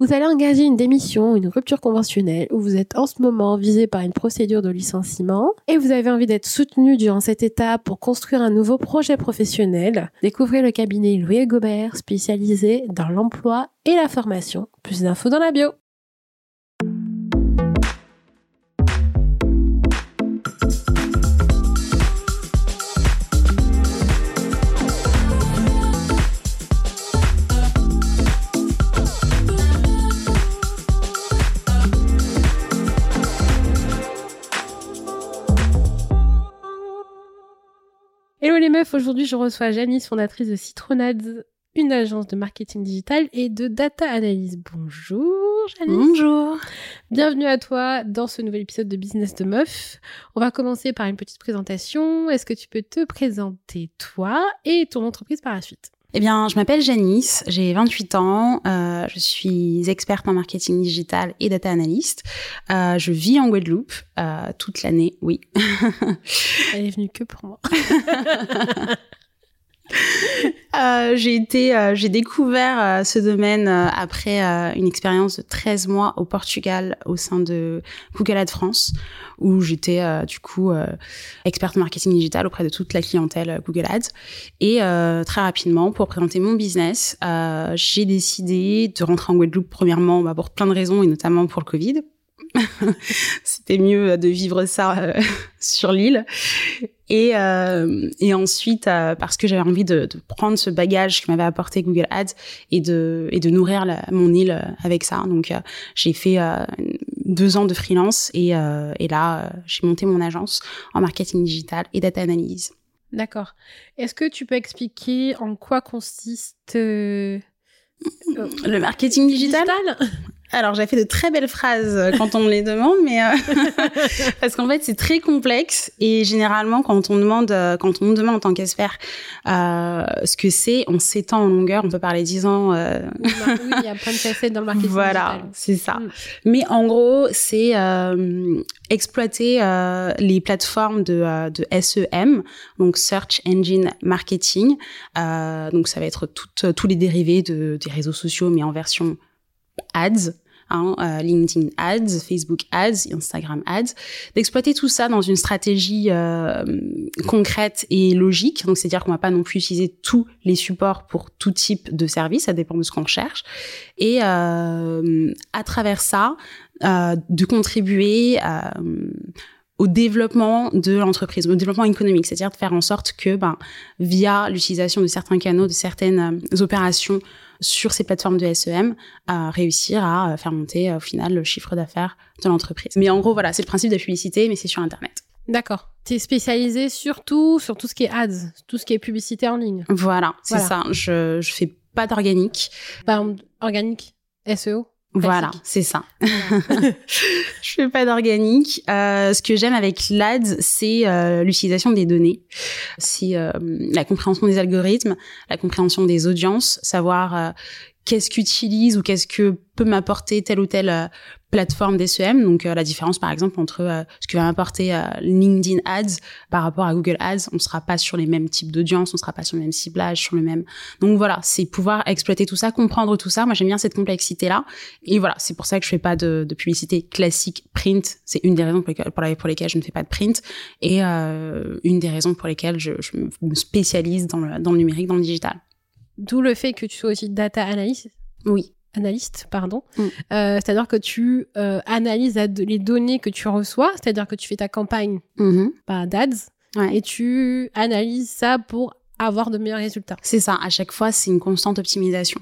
Vous allez engager une démission, une rupture conventionnelle, ou vous êtes en ce moment visé par une procédure de licenciement, et vous avez envie d'être soutenu durant cette étape pour construire un nouveau projet professionnel. Découvrez le cabinet Louis Gobert, spécialisé dans l'emploi et la formation. Plus d'infos dans la bio. Les meufs, aujourd'hui je reçois Janice, fondatrice de Citronade, une agence de marketing digital et de data analyse. Bonjour Janice. Bonjour. Bienvenue à toi dans ce nouvel épisode de Business de Meuf. On va commencer par une petite présentation. Est-ce que tu peux te présenter toi et ton entreprise par la suite? Eh bien, je m'appelle Janice, j'ai 28 ans, euh, je suis experte en marketing digital et data analyst. Euh, je vis en Guadeloupe euh, toute l'année, oui. Elle est venue que pour moi. Euh, j'ai été, euh, j'ai découvert euh, ce domaine après une expérience de 13 mois au Portugal au sein de Google Ads France, où j'étais du coup experte marketing digital auprès de toute la clientèle Google Ads. Et très rapidement, pour présenter mon business, j'ai décidé de rentrer en Guadeloupe premièrement bah, pour plein de raisons et notamment pour le Covid. C'était mieux de vivre ça sur l'île. Et, euh, et ensuite, euh, parce que j'avais envie de, de, prendre ce bagage que m'avait apporté Google Ads et de, et de nourrir la, mon île euh, avec ça. Donc, euh, j'ai fait euh, deux ans de freelance et, et là, j'ai monté mon agence en marketing digital et data analyse. D'accord. Est-ce que tu peux expliquer en quoi consiste le marketing digital, digital? Alors, j'ai fait de très belles phrases euh, quand on me les demande, mais euh, parce qu'en fait, c'est très complexe et généralement, quand on demande, euh, quand on me demande en tant qu'expert euh, ce que c'est, on s'étend en longueur. On peut parler dix ans. Euh... Oui, il y a plein de facettes dans le marketing. Voilà, c'est ça. Mm. Mais en gros, c'est exploiter les plateformes de, de SEM, donc Search Engine Marketing. donc, ça va être tout, tous les dérivés de, des réseaux sociaux, mais en version ads, hein, euh, LinkedIn ads, Facebook ads, Instagram ads, d'exploiter tout ça dans une stratégie euh, concrète et logique. Donc, c'est-à-dire qu'on va pas non plus utiliser tous les supports pour tout type de service, ça dépend de ce qu'on cherche. Et euh, à travers ça, de contribuer au développement de l'entreprise, au développement économique, c'est-à-dire de faire en sorte que, ben, via l'utilisation de certains canaux, de certaines opérations sur ces plateformes de SEM, à réussir à euh, faire monter au final le chiffre d'affaires de l'entreprise. Mais en gros, voilà, c'est le principe de la publicité, mais c'est sur Internet. D'accord. Tu es spécialisé surtout sur tout ce qui est ads, tout ce qui est publicité en ligne. Voilà, c'est ça. Je, je fais pas d'organique. Pas organique, SEO voilà, c'est ça. je fais pas d'organique. Euh, ce que j'aime avec l'ADS, c'est euh, l'utilisation des données, c'est euh, la compréhension des algorithmes, la compréhension des audiences, savoir euh, qu'est-ce qu'utilise ou qu'est-ce que peut m'apporter telle ou telle euh, plateforme d'SEM. Donc euh, la différence par exemple entre euh, ce que va m'apporter LinkedIn Ads par rapport à Google Ads, on sera pas sur les mêmes types d'audience, on sera pas sur le même ciblage, sur le même. Donc voilà, c'est pouvoir exploiter tout ça, comprendre tout ça. Moi j'aime bien cette complexité là. Et voilà, c'est pour ça que je fais pas de, de publicité classique print. C'est une des raisons pour lesquelles, pour, lesquelles je ne fais pas de print et une des raisons pour lesquelles je, je me spécialise dans le, dans le numérique, dans le digital. D'où le fait que tu sois aussi data analyst? Oui. Analyste, pardon. Mm. Euh, c'est-à-dire que tu euh, analyses les données que tu reçois, c'est-à-dire que tu fais ta campagne mm-hmm. bah, d'ads et tu analyses ça pour avoir de meilleurs résultats. C'est ça. À chaque fois, c'est une constante optimisation.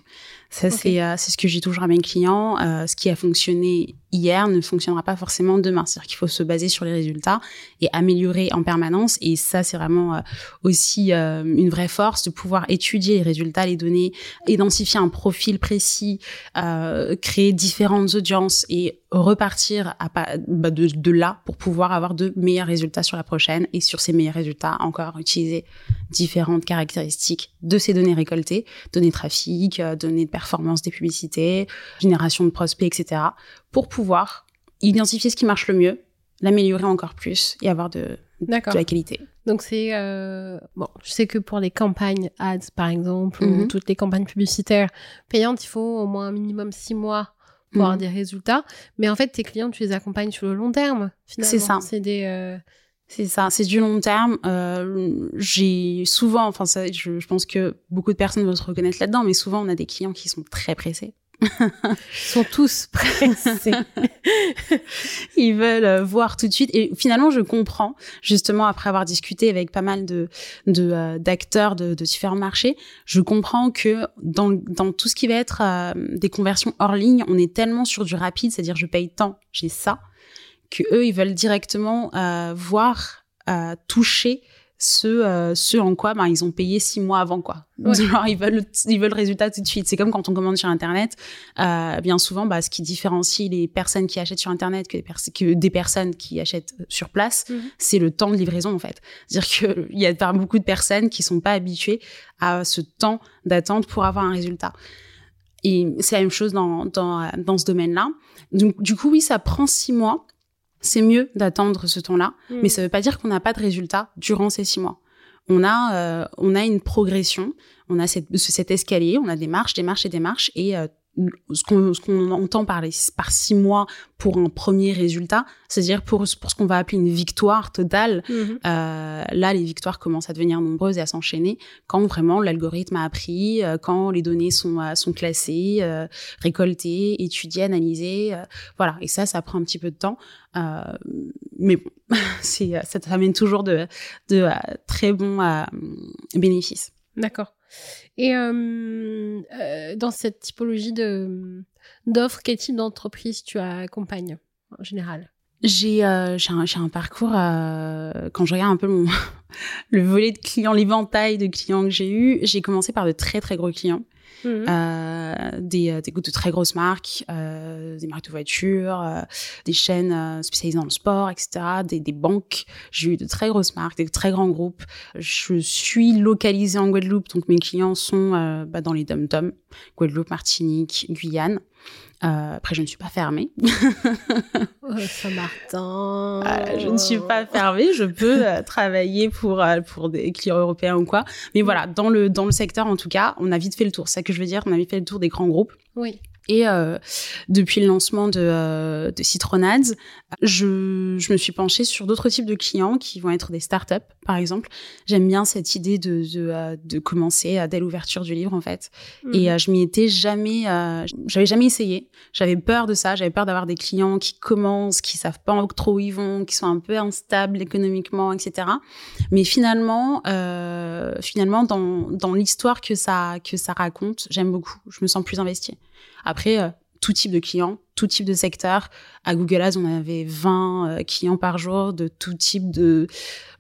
Ça, c'est euh, c'est ce que j'ai toujours à mes clients. Euh, ce qui a fonctionné hier ne fonctionnera pas forcément demain. C'est-à-dire qu'il faut se baser sur les résultats et améliorer en permanence. Et ça, c'est vraiment euh, aussi une vraie force de pouvoir étudier les résultats, les données, identifier un profil précis, créer différentes audiences et repartir à, bah, de, de là pour pouvoir avoir de meilleurs résultats sur la prochaine. Et sur ces meilleurs résultats, encore utiliser différentes caractéristiques de ces données récoltées, données trafic, données de performance des publicités, génération de prospects, etc., pour pouvoir identifier ce qui marche le mieux, l'améliorer encore plus et avoir de, de la qualité. Donc c'est euh, bon, je sais que pour les campagnes ads par exemple ou Mhm. toutes les campagnes publicitaires payantes, il faut au moins un minimum six mois pour avoir Mhm. des résultats. Mais en fait, tes clients, tu les accompagnes sur le long terme. Finalement. C'est ça. C'est des. euh, C'est ça, c'est du long terme. Euh, j'ai souvent, enfin, ça, je, je pense que beaucoup de personnes vont se reconnaître là-dedans, mais souvent on a des clients qui sont très pressés. Ils sont tous pressés. Ils veulent euh, voir tout de suite. Et finalement, je comprends, justement, après avoir discuté avec pas mal de de, euh, d'acteurs de, de différents marchés, je comprends que dans, dans tout ce qui va être euh, des conversions hors ligne, on est tellement sur du rapide, c'est-à-dire je paye tant, j'ai ça, que eux, ils veulent directement euh, voir, euh, toucher ce, euh, ce en quoi ben, ils ont payé six mois avant quoi. Ouais. Genre, ils veulent ils veulent le résultat tout de suite. C'est comme quand on commande sur internet. Euh, bien souvent, bah, ce qui différencie les personnes qui achètent sur internet que des, pers- que des personnes qui achètent sur place, Mhm. c'est le temps de livraison en fait. C'est-à-dire que il y a par beaucoup de personnes qui sont pas habituées à ce temps d'attente pour avoir un résultat. Et c'est la même chose dans dans dans ce domaine-là. Donc du coup, oui, ça prend six mois. C'est mieux d'attendre ce temps-là, Mm. mais ça veut pas dire qu'on n'a pas de résultat durant ces six mois. On a, euh, on a une progression, on a cette, cet escalier, on a des marches, des marches et des marches, et euh, ce qu'on ce qu'on entend par, les, par six mois pour un premier résultat, c'est-à-dire pour, pour ce qu'on va appeler une victoire totale, Mhm. euh, là, les victoires commencent à devenir nombreuses et à s'enchaîner quand vraiment l'algorithme a appris, euh, quand les données sont, euh, sont classées, euh, récoltées, étudiées, analysées. euh, voilà. Et ça, ça prend un petit peu de temps. Euh, mais bon, c'est, ça t'amène toujours de, de très bons euh, bénéfices. D'accord. Et euh, euh, dans cette typologie de d'offres, quel type d'entreprise tu accompagnes en général? J'ai euh, j'ai un, parcours, quand je regarde un peu mon, le volet de clients, l'éventail de clients que j'ai eu, j'ai commencé par de très très gros clients. Euh, des, euh, des de très grosses marques, euh, des marques de voitures, des chaînes spécialisées dans le sport, etc., des, des banques. J'ai eu de très grosses marques, des très grands groupes. Je suis localisée en Guadeloupe, donc mes clients sont bah, dans les dom-toms, Guadeloupe, Martinique, Guyane. Euh, après, je ne suis pas fermée. Oh, Saint-Martin. Euh, je ne suis pas fermée. Je peux euh, travailler pour euh, pour des clients européens ou quoi. Mais voilà, dans le dans le secteur en tout cas, on a vite fait le tour. C'est ça que je veux dire. On a vite fait le tour des grands groupes. Oui. Et euh, depuis le lancement de, euh, de Citronads, je, je me suis penchée sur d'autres types de clients qui vont être des startups, par exemple. J'aime bien cette idée de, de, euh, de commencer euh, dès l'ouverture du livre, en fait. Et Mhm. euh, je m'y étais jamais, euh, j'avais jamais essayé. J'avais peur de ça. J'avais peur d'avoir des clients qui commencent, qui savent pas trop où ils vont, qui sont un peu instables économiquement, etc. Mais finalement, euh, finalement, dans, dans l'histoire que ça que ça raconte, j'aime beaucoup. Je me sens plus investie. Après, euh, tout type de clients, tout type de secteur. À Google Ads, on avait 20 euh, clients par jour de tout type de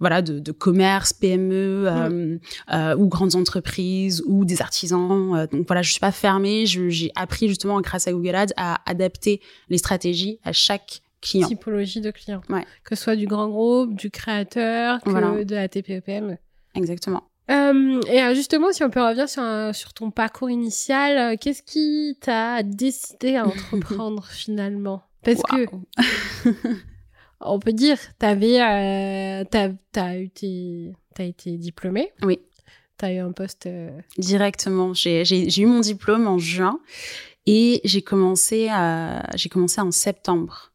voilà de, de commerce, PME euh, euh, ou grandes entreprises ou des artisans. Donc voilà, je suis pas fermée. J'ai appris justement grâce à Google Ads à adapter les stratégies à chaque client. Typologie de clients. Ouais. Que ce soit du grand groupe, du créateur, que Voilà. de la TPEPM. Exactement. Euh, et euh, justement, si on peut revenir sur, un- sur ton parcours initial, euh, qu'est-ce qui t'a décidé à entreprendre finalement? Parce que on peut dire, t'avais, euh, t'as, t'as eu tes- t'as été diplômé. Oui. T'as eu un poste. euh, Directement. J'ai j'ai- j'ai eu mon diplôme en juin et j'ai commencé à j'ai commencé en septembre.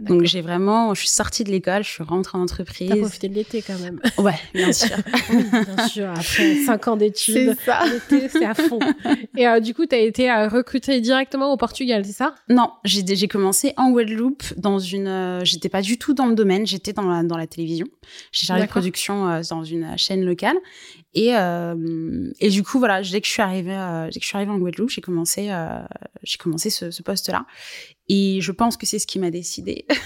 Donc j'ai vraiment, je suis sortie de l'école, je suis rentrée en entreprise. T'as profité de l'été quand même. Ouais, bien sûr. oui, bien sûr. Après cinq ans d'études, ça. l'été c'est à fond. Et euh, du coup, t'as été euh, recrutée directement au Portugal, c'est ça? Non, j'ai commencé en Guadeloupe dans une. euh, j'étais pas du tout dans le domaine, j'étais dans la dans la télévision. J'ai chargé de production euh, dans une chaîne locale et euh, et du coup voilà, dès que je suis arrivée, euh, dès que je suis arrivée en Guadeloupe, j'ai commencé euh, j'ai commencé ce, ce poste là. Et je pense que c'est ce qui m'a décidé.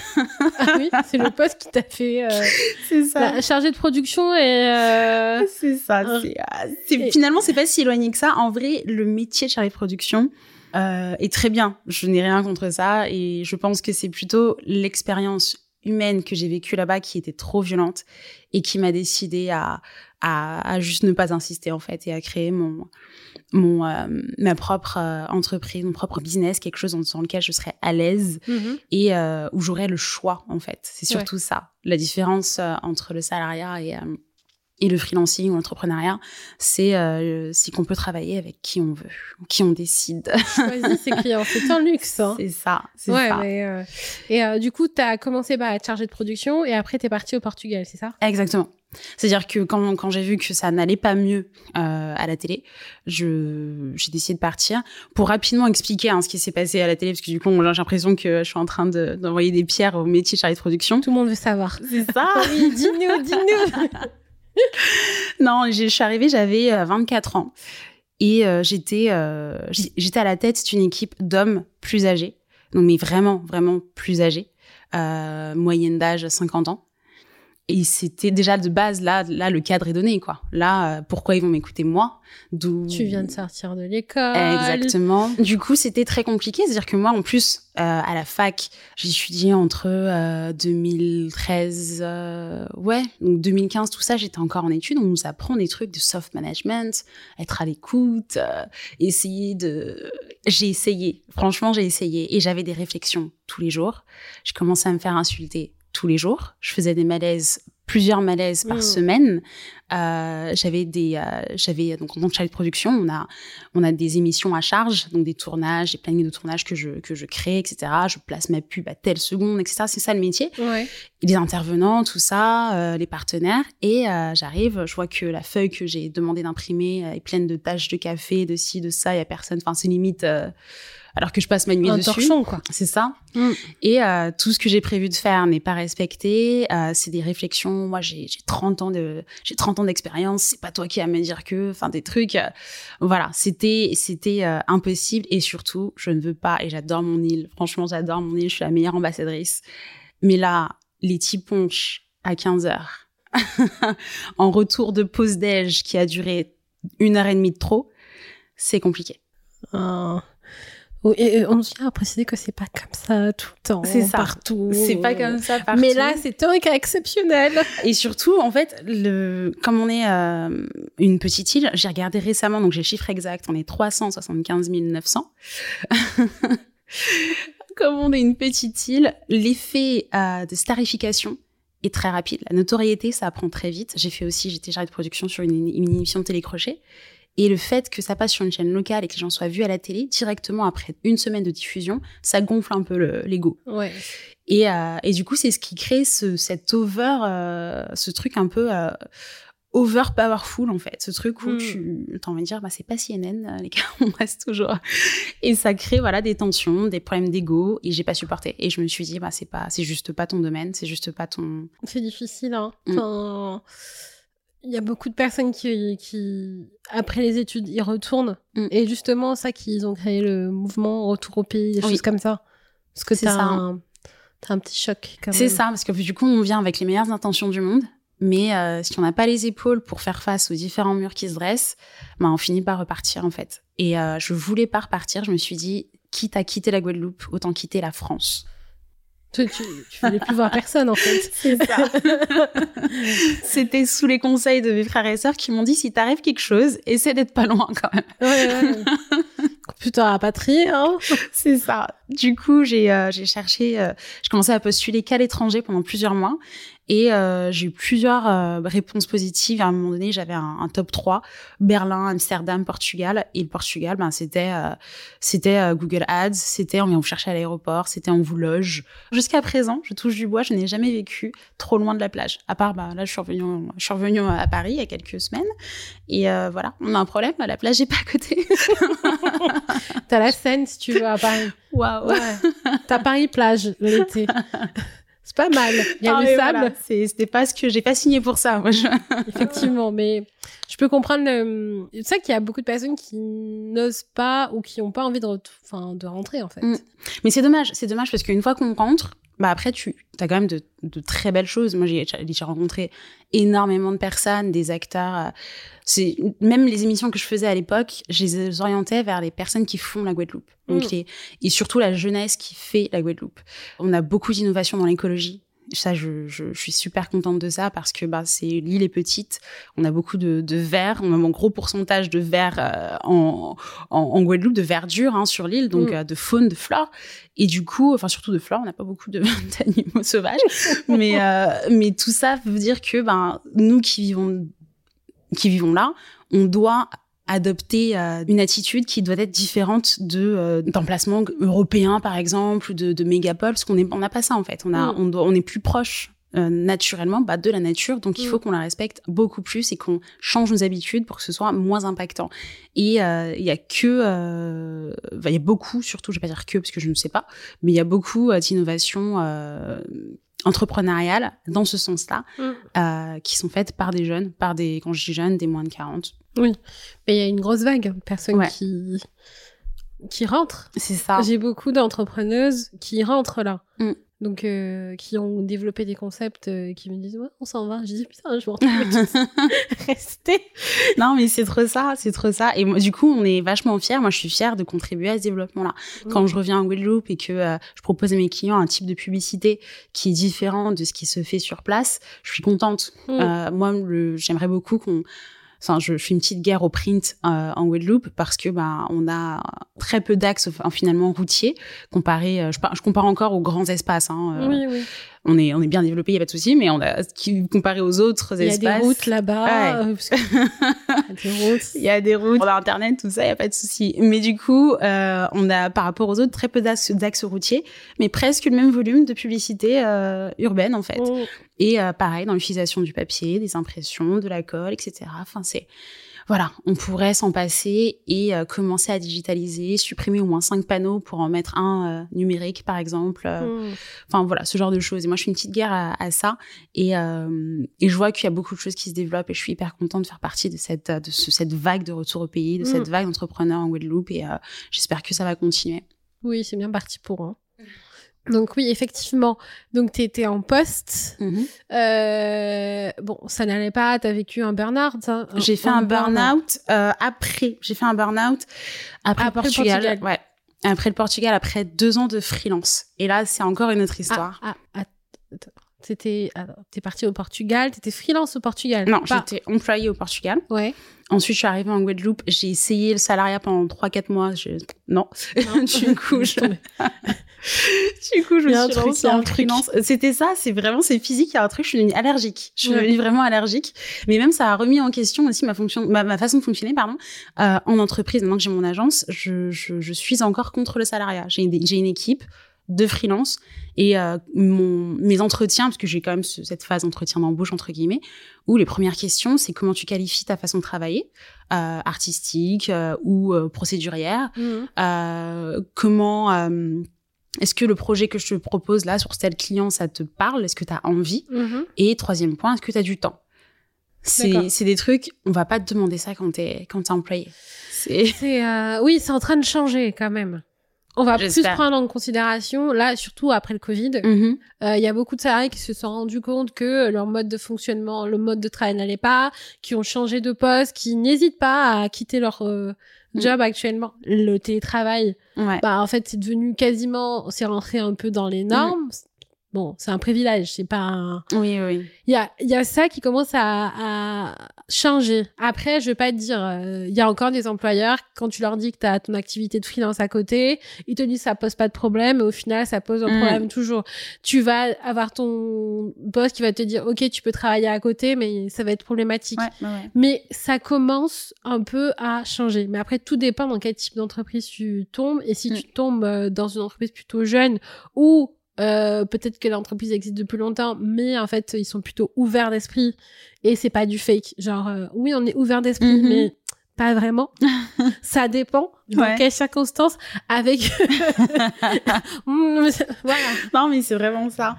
Ah oui, c'est le poste qui t'a fait euh, chargée de production et euh, C'est ça. C'est, ah, c'est- Finalement, c'est pas si éloigné que ça. En vrai, le métier de chargé de production euh, est très bien. Je n'ai rien contre ça et je pense que c'est plutôt l'expérience humaine que j'ai vécue là-bas qui était trop violente et qui m'a décidé à, à, à juste ne pas insister en fait et à créer mon mon euh, ma propre euh, entreprise, mon propre business, quelque chose dans, lequel je serais à l'aise mhm. et euh, où j'aurais le choix en fait. C'est surtout ça, la différence entre le salariat et Et le freelancing ou l'entrepreneuriat, c'est euh, qu'on peut travailler avec qui on veut, qui on décide. Choisis ses clients, c'est un luxe. Hein. C'est ça, c'est ouais, ça. Mais, euh, Et euh, du coup, tu as commencé bah, à être chargé de production et après, tu es parti au Portugal, c'est ça? Exactement. C'est-à-dire que quand, quand j'ai vu que ça n'allait pas mieux euh, à la télé, je j'ai décidé de partir pour rapidement expliquer hein, ce qui s'est passé à la télé parce que du coup j'ai l'impression que je suis en train de- d'envoyer des pierres au métier chargé de production. Tout le monde veut savoir. C'est ça. Oui, dis-nous, dis-nous. non, je suis arrivée, j'avais euh, 24 ans et euh, j'étais euh, à la tête d'une équipe d'hommes plus âgés, donc mais vraiment vraiment plus âgés, euh, moyenne d'âge 50 ans. Et c'était déjà de base là là le cadre est donné quoi. Là euh, pourquoi ils vont m'écouter moi? D'où tu viens de sortir de l'école. Exactement. Du coup, c'était très compliqué. C'est-à-dire que moi, en plus, euh, à la fac, j'ai étudié entre euh, 2013, euh, ouais, donc 2015, tout ça, j'étais encore en études. On nous apprend des trucs de soft management, être à l'écoute, essayer de... J'ai essayé. Franchement, j'ai essayé. Et j'avais des réflexions tous les jours. Je commençais à me faire insulter tous les jours. Je faisais des malaises plusieurs malaises par Mm. semaine. Euh, j'avais des, euh, j'avais donc en tant que chargée de production, on a, on a des émissions à charge, donc des tournages, des plannings de tournage que je que je crée, etc. Je place ma pub à telle seconde, etc. C'est ça le métier. Ouais. Les intervenants, tout ça, euh, les partenaires. Et euh, j'arrive, je vois que la feuille que j'ai demandé d'imprimer euh, est pleine de taches de café, de ci, de ça. Il y a personne. Enfin, c'est limite. Alors que je passe ma nuit Un dessus. torchon, quoi. C'est ça. Mm. Et euh, tout ce que j'ai prévu de faire n'est pas respecté. Euh, c'est des réflexions. Moi, j'ai j'ai 30 ans de j'ai 30 ans d'expérience. C'est pas toi qui vas me dire que. Enfin, des trucs. euh, voilà, c'était c'était euh, impossible. Et surtout, je ne veux pas. Et j'adore mon île. Franchement, j'adore mon île. Je suis la meilleure ambassadrice. Mais là, les petits punch à 15 heures, en retour de pause déj qui a duré une heure et demie de trop, c'est compliqué. Ah. Et on tient à préciser que c'est pas comme ça tout le temps, C'est ça. partout. C'est pas comme ça partout. Mais là, c'était un cas exceptionnel. Et surtout, en fait, le, comme on est euh, une petite île, j'ai regardé récemment, donc j'ai le chiffre exact, on est 375 900. comme on est une petite île, l'effet euh, de starification est très rapide. La notoriété, ça apprend très vite. J'ai fait aussi, j'étais chargée de production sur une, une émission de télécrochet. Et le fait que ça passe sur une chaîne locale et que les gens soient vus à la télé, directement après une semaine de diffusion, ça gonfle un peu le- l'ego. Ouais. Et, euh, et du coup, c'est ce qui crée ce, cet over, euh, ce truc un peu euh, over powerful en fait, ce truc où Mm. tu envie de dire bah c'est pas CNN euh, les gars, on reste toujours. Et ça crée voilà des tensions, des problèmes d'ego et j'ai pas supporté. Et je me suis dit bah c'est pas, c'est juste pas ton domaine, c'est juste pas ton. C'est difficile, hein. Mm. Enfin, il y a beaucoup de personnes qui, qui, après les études, y retournent. Mm. Et justement, ça qu'ils ont créé le mouvement Retour au pays, des Oui. choses comme ça. Parce que C'est ça. un, t'as un petit choc, C'est ça parce que du coup on vient avec les meilleures intentions du monde. Mais euh, si on n'a pas les épaules pour faire face aux différents murs qui se dressent, ben on finit par repartir en fait. Et euh, je voulais pas repartir. Je me suis dit, quitte à quitter la Guadeloupe, autant quitter la France. Tu, tu, tu voulais plus voir personne, en fait. C'est ça. C'était sous les conseils de mes frères et sœurs qui m'ont dit si t'arrive quelque chose, essaie d'être pas loin quand même. Ouais, ouais. Putain, rapatrié, hein. C'est ça. Du coup, j'ai euh, j'ai cherché, euh, j'ai commencé à postuler qu'à l'étranger pendant plusieurs mois et euh, j'ai eu plusieurs euh, réponses positives. À un moment donné, j'avais un, un top 3 Berlin, Amsterdam, Portugal et le Portugal, ben c'était euh, c'était Google Ads, c'était on vient vous chercher à l'aéroport, c'était on vous loge. Jusqu'à présent, je touche du bois, je n'ai jamais vécu trop loin de la plage. À part bah là, je suis revenue je suis revenue à Paris il y a quelques semaines et voilà, on a un problème, la plage est pas à côté. T'as la Seine, si tu veux, à Paris. Waouh. Ouais. T'as Paris plage l'été. C'est pas mal. Il y a Ah, le sable, voilà, C'était pas ce que j'ai pas signé pour ça. Moi, je... effectivement, mais je peux comprendre. Le... C'est ça qu'il y a beaucoup de personnes qui n'osent pas ou qui n'ont pas envie de, enfin, de rentrer, en fait. Mm. Mais c'est dommage, c'est dommage parce qu'une fois qu'on rentre, bah après tu as quand même de, de très belles choses. Moi j'ai j'ai rencontré énormément de personnes, des acteurs. C'est même les émissions que je faisais à l'époque, je les orientais vers les personnes qui font la Guadeloupe. Donc Mm. les- et surtout la jeunesse qui fait la Guadeloupe. On a beaucoup d'innovations dans l'écologie. Ça, je, je, je suis super contente de ça parce que bah, c'est l'île est petite. On a beaucoup de, de verre. On a un gros pourcentage de verre euh, en, en, en Guadeloupe, de verdure hein, sur l'île, donc Mm. euh, de faune, de flore. Et du coup, enfin surtout de flore, on n'a pas beaucoup d'animaux sauvages. mais, euh, mais tout ça veut dire que ben, nous qui vivons qui vivons là, on doit adopter euh, une attitude qui doit être différente de euh, d'emplacements européens par exemple ou de, de mégapoles parce qu'on est on n'a pas ça en fait on a Mm. on doit on est plus proche euh, naturellement bah, de la nature donc il Mm. faut qu'on la respecte beaucoup plus et qu'on change nos habitudes pour que ce soit moins impactant et euh, il y a que euh, bah, il y a beaucoup surtout je vais pas dire que parce que je ne sais pas mais il y a beaucoup euh, d'innovations euh, entrepreneuriales dans ce sens-là Mm. euh, qui sont faites par des jeunes par des quand je dis jeunes des moins de 40 Oui. Mais il y a une grosse vague de personnes Ouais. qui, qui rentrent. c'est ça J'ai beaucoup d'entrepreneuses qui rentrent là. Mm. Donc, euh, qui ont développé des concepts euh, qui me disent Ouais, on s'en va. Je dis Putain, je me retrouve rester. non, mais c'est trop ça, c'est trop ça. Et moi, du coup, on est vachement fiers. Moi, je suis fière de contribuer à ce développement-là. Quand je reviens à Wheelloop et que euh, je propose à mes clients un type de publicité qui est différent de ce qui se fait sur place, je suis contente. Mm. Euh, moi, j'aimerais beaucoup qu'on Je, fais une petite guerre au print euh, en Wheelloop parce que bah on a très peu d'axes finalement routiers comparé. euh, je, je compare encore aux grands espaces. Hein, euh, Oui, oui. On est on est bien développé, il y a pas de souci, mais on a comparé aux autres Il y a espaces. des routes là-bas. Ouais. euh, que- Il y a des routes. Il y a des routes, on a internet, tout ça, il y a pas de souci. Mais du coup, euh, on a par rapport aux autres très peu d'axes routiers, mais presque le même volume de publicité euh, urbaine en fait. Mm. Et euh, pareil dans l'utilisation du papier, des impressions, de la colle, etc. Enfin c'est voilà, on pourrait s'en passer et euh, commencer à digitaliser, supprimer au moins cinq panneaux pour en mettre un euh, numérique par exemple. Euh, Mm. Enfin voilà, ce genre de choses. Et moi, je fais une petite guerre à, à ça. Et, et je vois qu'il y a beaucoup de choses qui se développent. Et je suis hyper contente de faire partie de cette, de ce- cette vague de retour au pays, de cette Mm. vague d'entrepreneurs en Guadeloupe. Et j'espère que ça va continuer. Oui, c'est bien parti pour. hein. Donc oui, effectivement. Donc tu étais en poste. Euh, bon, ça n'allait pas. T'as vécu un burn-out. hein, J'ai fait un burn-out euh, après. J'ai fait un burn-out après, Portugal. Portugal. Ouais. Après le Portugal, après deux ans de freelance. Et là, c'est encore une autre Ah, histoire. ah, ah, alors, t'es parti au Portugal. T'étais freelance au Portugal. non, Pas- j'étais employée au Portugal. Ouais. Ensuite, je suis arrivée en Guadeloupe. J'ai essayé le salariat pendant 3-4 mois. Je... Non. Non. du coup, je... du coup, je me un suis truc, lancée en un truc. freelance. C'était ça, c'est vraiment, c'est physique, il y a un truc, je suis devenue allergique. Je suis devenue vraiment allergique. Mais même, ça a remis en question aussi ma fonction, ma, ma façon de fonctionner, pardon. Euh, en entreprise, maintenant que j'ai mon agence, je, je, je suis encore contre le salariat. J'ai une, une équipe de freelance et euh, mon, mes entretiens, parce que j'ai quand même ce- cette phase entretien d'embauche, entre guillemets, où les premières questions, c'est comment tu qualifies ta façon de travailler, euh, artistique euh, ou procédurière, euh, comment est-ce que le projet que je te propose là sur tel client ça te parle? Est-ce que tu as envie? Mhm. et troisième point est-ce que tu as du temps? C'est c'est des trucs on va pas te demander ça quand t'es quand t'es employé c'est C'est euh, oui, c'est en train de changer quand même. On va plus prendre en considération, là, surtout après le Covid, euh, Mhm. il y a beaucoup de salariés qui se sont rendus compte que leur mode de fonctionnement, le mode de travail n'allait pas, qui ont changé de poste, qui n'hésitent pas à quitter leur euh. Job actuellement. Le télétravail, ouais bah en fait, c'est devenu quasiment, c'est rentré un peu dans les normes. Bon, c'est un privilège, c'est pas un... oui oui Il y a, il y a ça qui commence à, à changer. Après, je vais pas te dire, euh, il y a encore des employeurs, quand tu leur dis que tu as ton activité de freelance à côté, ils te disent ça pose pas de problème, mais au final, ça pose un Mm. problème toujours. Tu vas avoir ton boss qui va te dire, OK, tu peux travailler à côté, mais ça va être problématique. ouais, ouais, ouais. Mais ça commence un peu à changer. Mais après, tout dépend dans quel type d'entreprise tu tombes. Et si Mm. tu tombes euh, dans une entreprise plutôt jeune ou euh, peut-être que l'entreprise existe depuis longtemps, mais en fait, ils sont plutôt ouverts d'esprit et c'est pas du fake. Genre, euh, oui, on est ouvert d'esprit, Mhm. mais pas vraiment. ça dépend dans Ouais. quelles circonstances. Avec. Voilà. non mais c'est vraiment ça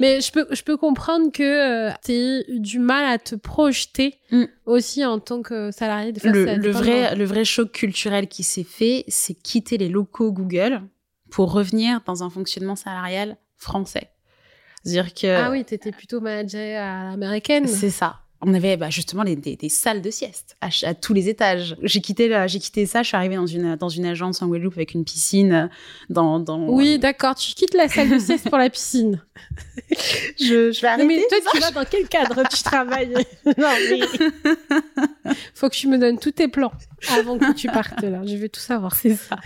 Mais je peux, je peux comprendre que tu aies eu du mal à te projeter Mm. aussi en tant que salarié. Le, le vrai le vrai choc culturel qui s'est fait c'est quitter les locaux Google pour revenir dans un fonctionnement salarial français c'est-à-dire que Ah oui, t'étais plutôt manager à l'américaine. C'est ça. On avait bah, justement des, des, des salles de sieste à, tous les étages. J'ai quitté, j'ai quitté ça. Je suis arrivée dans une dans une agence en Guadeloupe avec une piscine euh, dans dans. Oui, d'accord. Tu quittes la salle de sieste pour la piscine. je, je vais Non, arrêter. mais toi, tu vas dans quel cadre tu travailles? Non, mais faut que tu me donnes tous tes plans avant que tu partes là. Je veux tout savoir. C'est ça.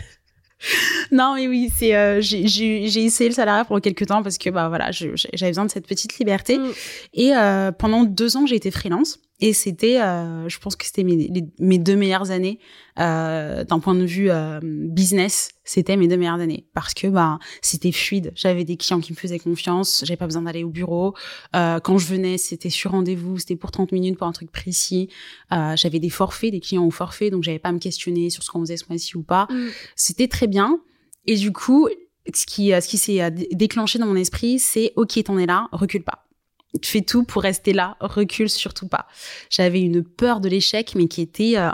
Non, mais oui, c'est euh, j'ai essayé le salariat pour quelques temps parce que bah voilà, j'avais besoin de cette petite liberté. Mm. Et euh, pendant deux ans, j'ai été freelance. Et c'était, euh, je pense que c'était mes, mes, deux meilleures années euh, d'un point de vue euh, business. C'était mes deux meilleures années parce que bah c'était fluide. J'avais des clients qui me faisaient confiance. J'avais pas besoin d'aller au bureau. Euh, quand je venais, c'était sur rendez-vous. C'était pour 30 minutes pour un truc précis. Euh, j'avais des forfaits, des clients au forfait, donc j'avais pas à me questionner sur ce qu'on faisait ce mois-ci ou pas. Mm. C'était très bien. Et du coup, ce qui, ce qui s'est déclenché dans mon esprit, c'est ok, t'en es là, recule pas fais tout pour rester là, recule surtout pas. J'avais une peur de l'échec, mais qui était euh,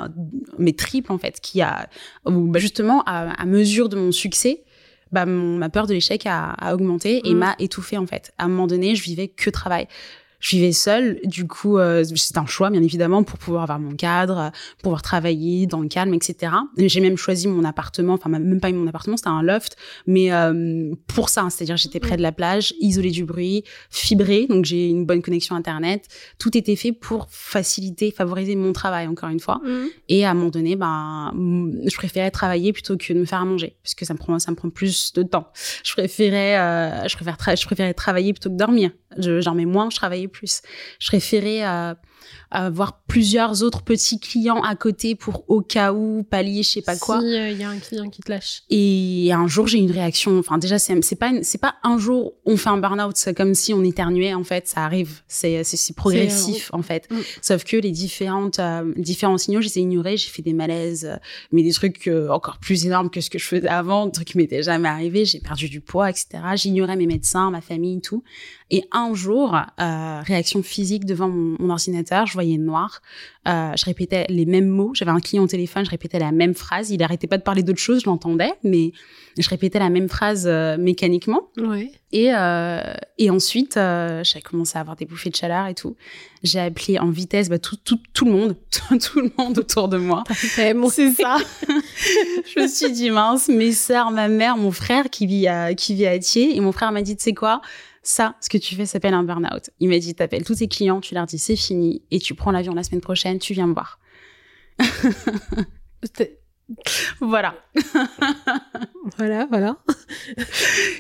mais triple en fait, qui a bah, justement à, mesure de mon succès, bah, ma peur de l'échec a, a, augmenté et mmh. m'a étouffé en fait. À un moment donné, je vivais que travail je vivais seule. Du coup, euh, c'est un choix, bien évidemment, pour pouvoir avoir mon cadre, pouvoir travailler dans le calme, etc. J'ai même choisi mon appartement, enfin même pas mon appartement, c'était un loft, mais euh, pour ça, c'est-à-dire j'étais près de la plage, isolée du bruit, fibrée, donc j'ai une bonne connexion internet. Tout était fait pour faciliter, favoriser mon travail, encore une fois. Mmh. Et à un moment donné, ben, je préférais travailler plutôt que de me faire à manger, puisque ça me prend, ça me prend plus de temps. Je préférais, euh, je préfère, je préférais travailler plutôt que dormir. J'en mets moins, je travaillais plus. Je préférais euh, avoir plusieurs autres petits clients à côté pour au cas où pallier je sais pas quoi. Si euh, il y a un client qui te lâche. Et un jour j'ai une réaction. Enfin déjà c'est pas c'est pas un jour on fait un burn-out c'est comme si on éternuait en fait ça arrive c'est c'est progressif en fait. Mm. Sauf que les différentes euh, différents signaux j'ai ignoré j'ai fait des malaises mais des trucs encore plus énormes que ce que je faisais avant des trucs qui m'étaient jamais arrivé j'ai perdu du poids etc. J'ignorais mes médecins ma famille tout et un jour, euh, réaction physique devant mon, ordinateur, je voyais noir. Euh, je répétais les mêmes mots. J'avais un client au téléphone, je répétais la même phrase. Il arrêtait pas de parler d'autre chose, je l'entendais, mais je répétais la même phrase euh, mécaniquement. Ouais. Et, euh, et ensuite, j'ai commencé à avoir des bouffées de chaleur et tout. J'ai appelé en vitesse bah, tout, tout, tout le monde, tout le monde autour de moi. C'est ça. je me suis dit, mince, mes sœurs, ma mère, mon frère qui vit à, qui vit à Thiers. Et mon frère m'a dit, tu sais quoi? Ça, ce que tu fais s'appelle un burn-out. Il m'a dit, t'appelles tous tes clients, tu leur dis c'est fini et tu prends l'avion la semaine prochaine, tu viens me voir. voilà. voilà, voilà.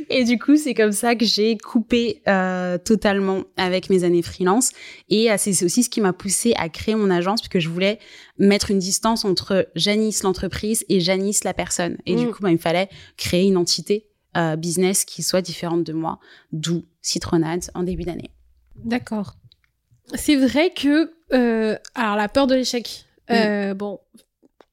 et du coup, c'est comme ça que j'ai coupé euh, totalement avec mes années freelance. Et euh, c'est aussi ce qui m'a poussé à créer mon agence, puisque je voulais mettre une distance entre Janice l'entreprise et Janice la personne. Et du mm. coup, bah, il me fallait créer une entité euh, business qui soit différente de moi, d'où Citronade en début d'année. D'accord. C'est vrai que, euh, alors la peur de l'échec, euh, bon,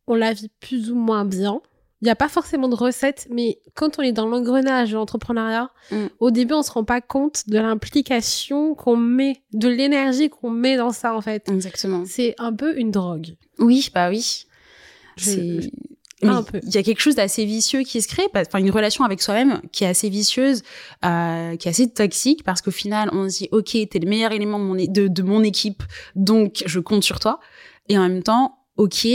on la vit plus ou moins bien. Il n'y a pas forcément de recette, mais quand on est dans l'engrenage de l'entrepreneuriat, mm. au début, on se rend pas compte de l'implication qu'on met, de l'énergie qu'on met dans ça, en fait. Exactement. C'est un peu une drogue. Oui, bah oui. C'est il y a quelque chose d'assez vicieux qui se crée, enfin une relation avec soi-même qui est assez vicieuse, euh, qui est assez toxique parce qu'au final on se dit ok t'es le meilleur élément de mon, de, de, mon équipe donc je compte sur toi et en même temps ok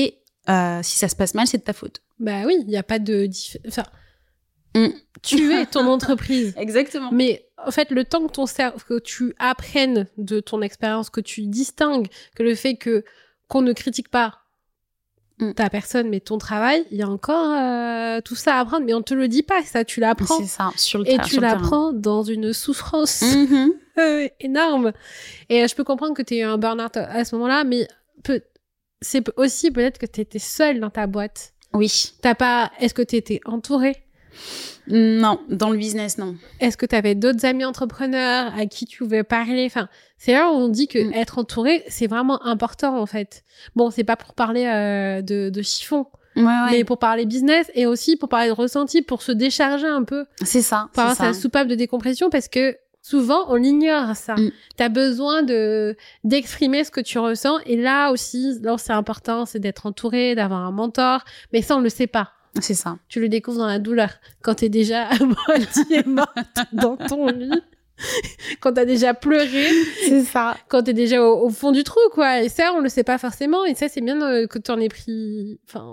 euh, si ça se passe mal c'est de ta faute. Bah oui il n'y a pas de enfin mm. tu es ton entreprise exactement. Mais en fait le temps que ton que tu apprennes de ton expérience que tu distingues que le fait que qu'on ne critique pas Mm. ta personne, mais ton travail, il y a encore euh, tout ça à apprendre, mais on te le dit pas, ça, tu l'apprends. C'est ça, sur le Et tu l'apprends dans une souffrance mm-hmm. euh, énorme. Et euh, je peux comprendre que tu eu un burn-out à ce moment-là, mais peut... c'est aussi peut-être que tu étais seule dans ta boîte. Oui. T'as pas... Est-ce que tu étais entourée? Non, dans le business, non. Est-ce que tu avais d'autres amis entrepreneurs à qui tu pouvais parler? Enfin, c'est là où on dit que mm. être entouré, c'est vraiment important en fait. Bon, c'est pas pour parler euh, de, de chiffon, ouais, ouais. mais pour parler business et aussi pour parler de ressenti, pour se décharger un peu. C'est ça. Pour avoir sa soupape de décompression parce que souvent on ignore ça. Mm. Tu as besoin de d'exprimer ce que tu ressens et là aussi, là c'est important, c'est d'être entouré, d'avoir un mentor, mais ça on le sait pas. C'est ça. Tu le découvres dans la douleur. Quand t'es déjà à moitié morte dans ton lit. quand t'as déjà pleuré. C'est ça. Quand t'es déjà au, fond du trou, quoi. Et ça, on le sait pas forcément. Et ça, c'est bien euh, que tu en aies pris, enfin,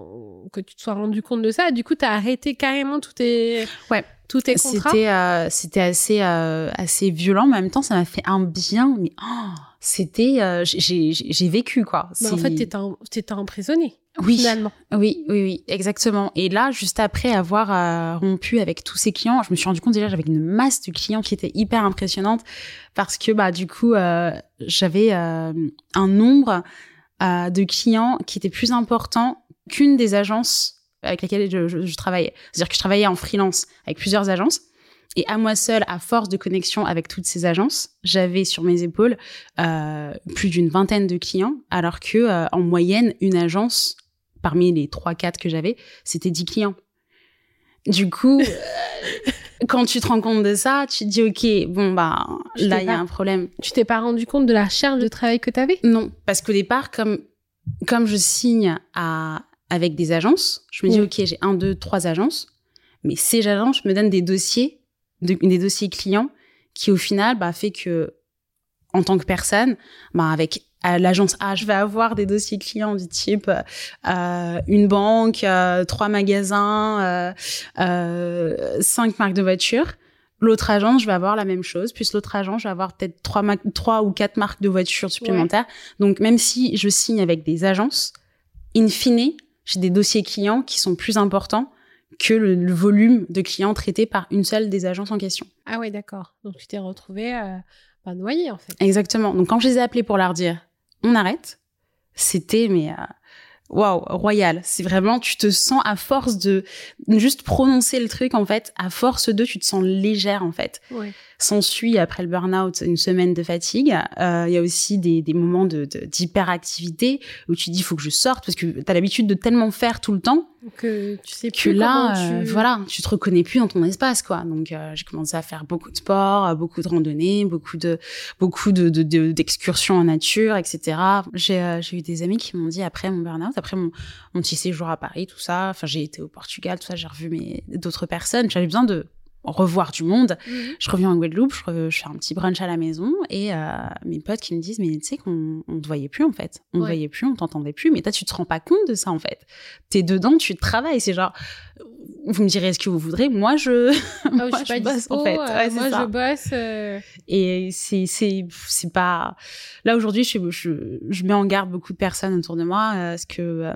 que tu te sois rendu compte de ça. Du coup, t'as arrêté carrément tout tes, ouais. tout tes contrats. C'était, euh, c'était assez, euh, assez violent. Mais en même temps, ça m'a fait un bien. Mais, oh, c'était, euh, j'ai vécu quoi. Bah, en fait, t'étais emprisonné. Oui, finalement. oui, oui, oui, exactement. Et là, juste après avoir euh, rompu avec tous ces clients, je me suis rendu compte déjà j'avais une masse de clients qui était hyper impressionnante parce que bah du coup euh, j'avais un nombre de clients qui était plus important qu'une des agences avec lesquelles je, je travaillais. C'est-à-dire que je travaillais en freelance avec plusieurs agences et à moi seule, à force de connexion avec toutes ces agences, j'avais sur mes épaules euh, plus d'une vingtaine de clients, alors que euh, en moyenne, une agence, parmi les trois, quatre que j'avais, c'était 10 clients. Du coup, euh, quand tu te rends compte de ça, tu te dis ok, bon bah là il y a un problème. Tu t'es pas rendu compte de la charge de travail que tu avais Non, parce qu'au départ, comme comme je signe à avec des agences, je me dis ok, j'ai un, deux, trois agences, mais ces agences me donnent des dossiers des dossiers clients qui au final bah, fait que en tant que personne, bah, avec l'agence A, je vais avoir des dossiers clients du type euh, une banque, euh, trois magasins, euh, cinq marques de voitures. L'autre agence, je vais avoir la même chose. Puis l'autre agence, je vais avoir peut-être trois, trois ou quatre marques de voitures supplémentaires. Donc même si je signe avec des agences, in fine, j'ai des dossiers clients qui sont plus importants que le, volume de clients traités par une seule des agences en question. Ah ouais, d'accord. Donc tu t'es retrouvé euh, pas noyé en fait. Exactement. Donc quand je les ai appelés pour leur dire on arrête, c'était mais euh, waouh, royal. C'est vraiment, tu te sens à force de juste prononcer le truc, en fait, à force de, tu te sens légère, en fait. Ouais. S'ensuit, après le burn-out, une semaine de fatigue. Euh, il y a aussi des, des moments de, d'hyperactivité où tu dis, il faut que je sorte parce que tu as l'habitude de tellement faire tout le temps que tu sais plus que là, tu... Euh, voilà, tu te reconnais plus dans ton espace, quoi. Donc, euh, j'ai commencé à faire beaucoup de sport, beaucoup de randonnées, beaucoup de, beaucoup de, d'excursions en nature, etc. J'ai, j'ai eu des amis qui m'ont dit après mon burn-out, après mon, mon petit séjour à Paris, tout ça. Enfin, j'ai été au Portugal, tout ça. J'ai revu mes d'autres personnes. J'avais besoin de revoir du monde. Mhm. Je reviens en Guadeloupe, je, je, fais un petit brunch à la maison et euh, mes potes qui me disent mais tu sais qu'on on te voyait plus en fait, on te voyait plus, on t'entendait plus, mais toi tu te rends pas compte de ça en fait. T'es dedans, tu travailles, c'est genre vous me direz ce que vous voudrez, moi je, ah moi, je, bosse en fait. Euh, moi je bosse. Euh. Et c'est c'est c'est pas là aujourd'hui je, je je mets en garde beaucoup de personnes autour de moi parce que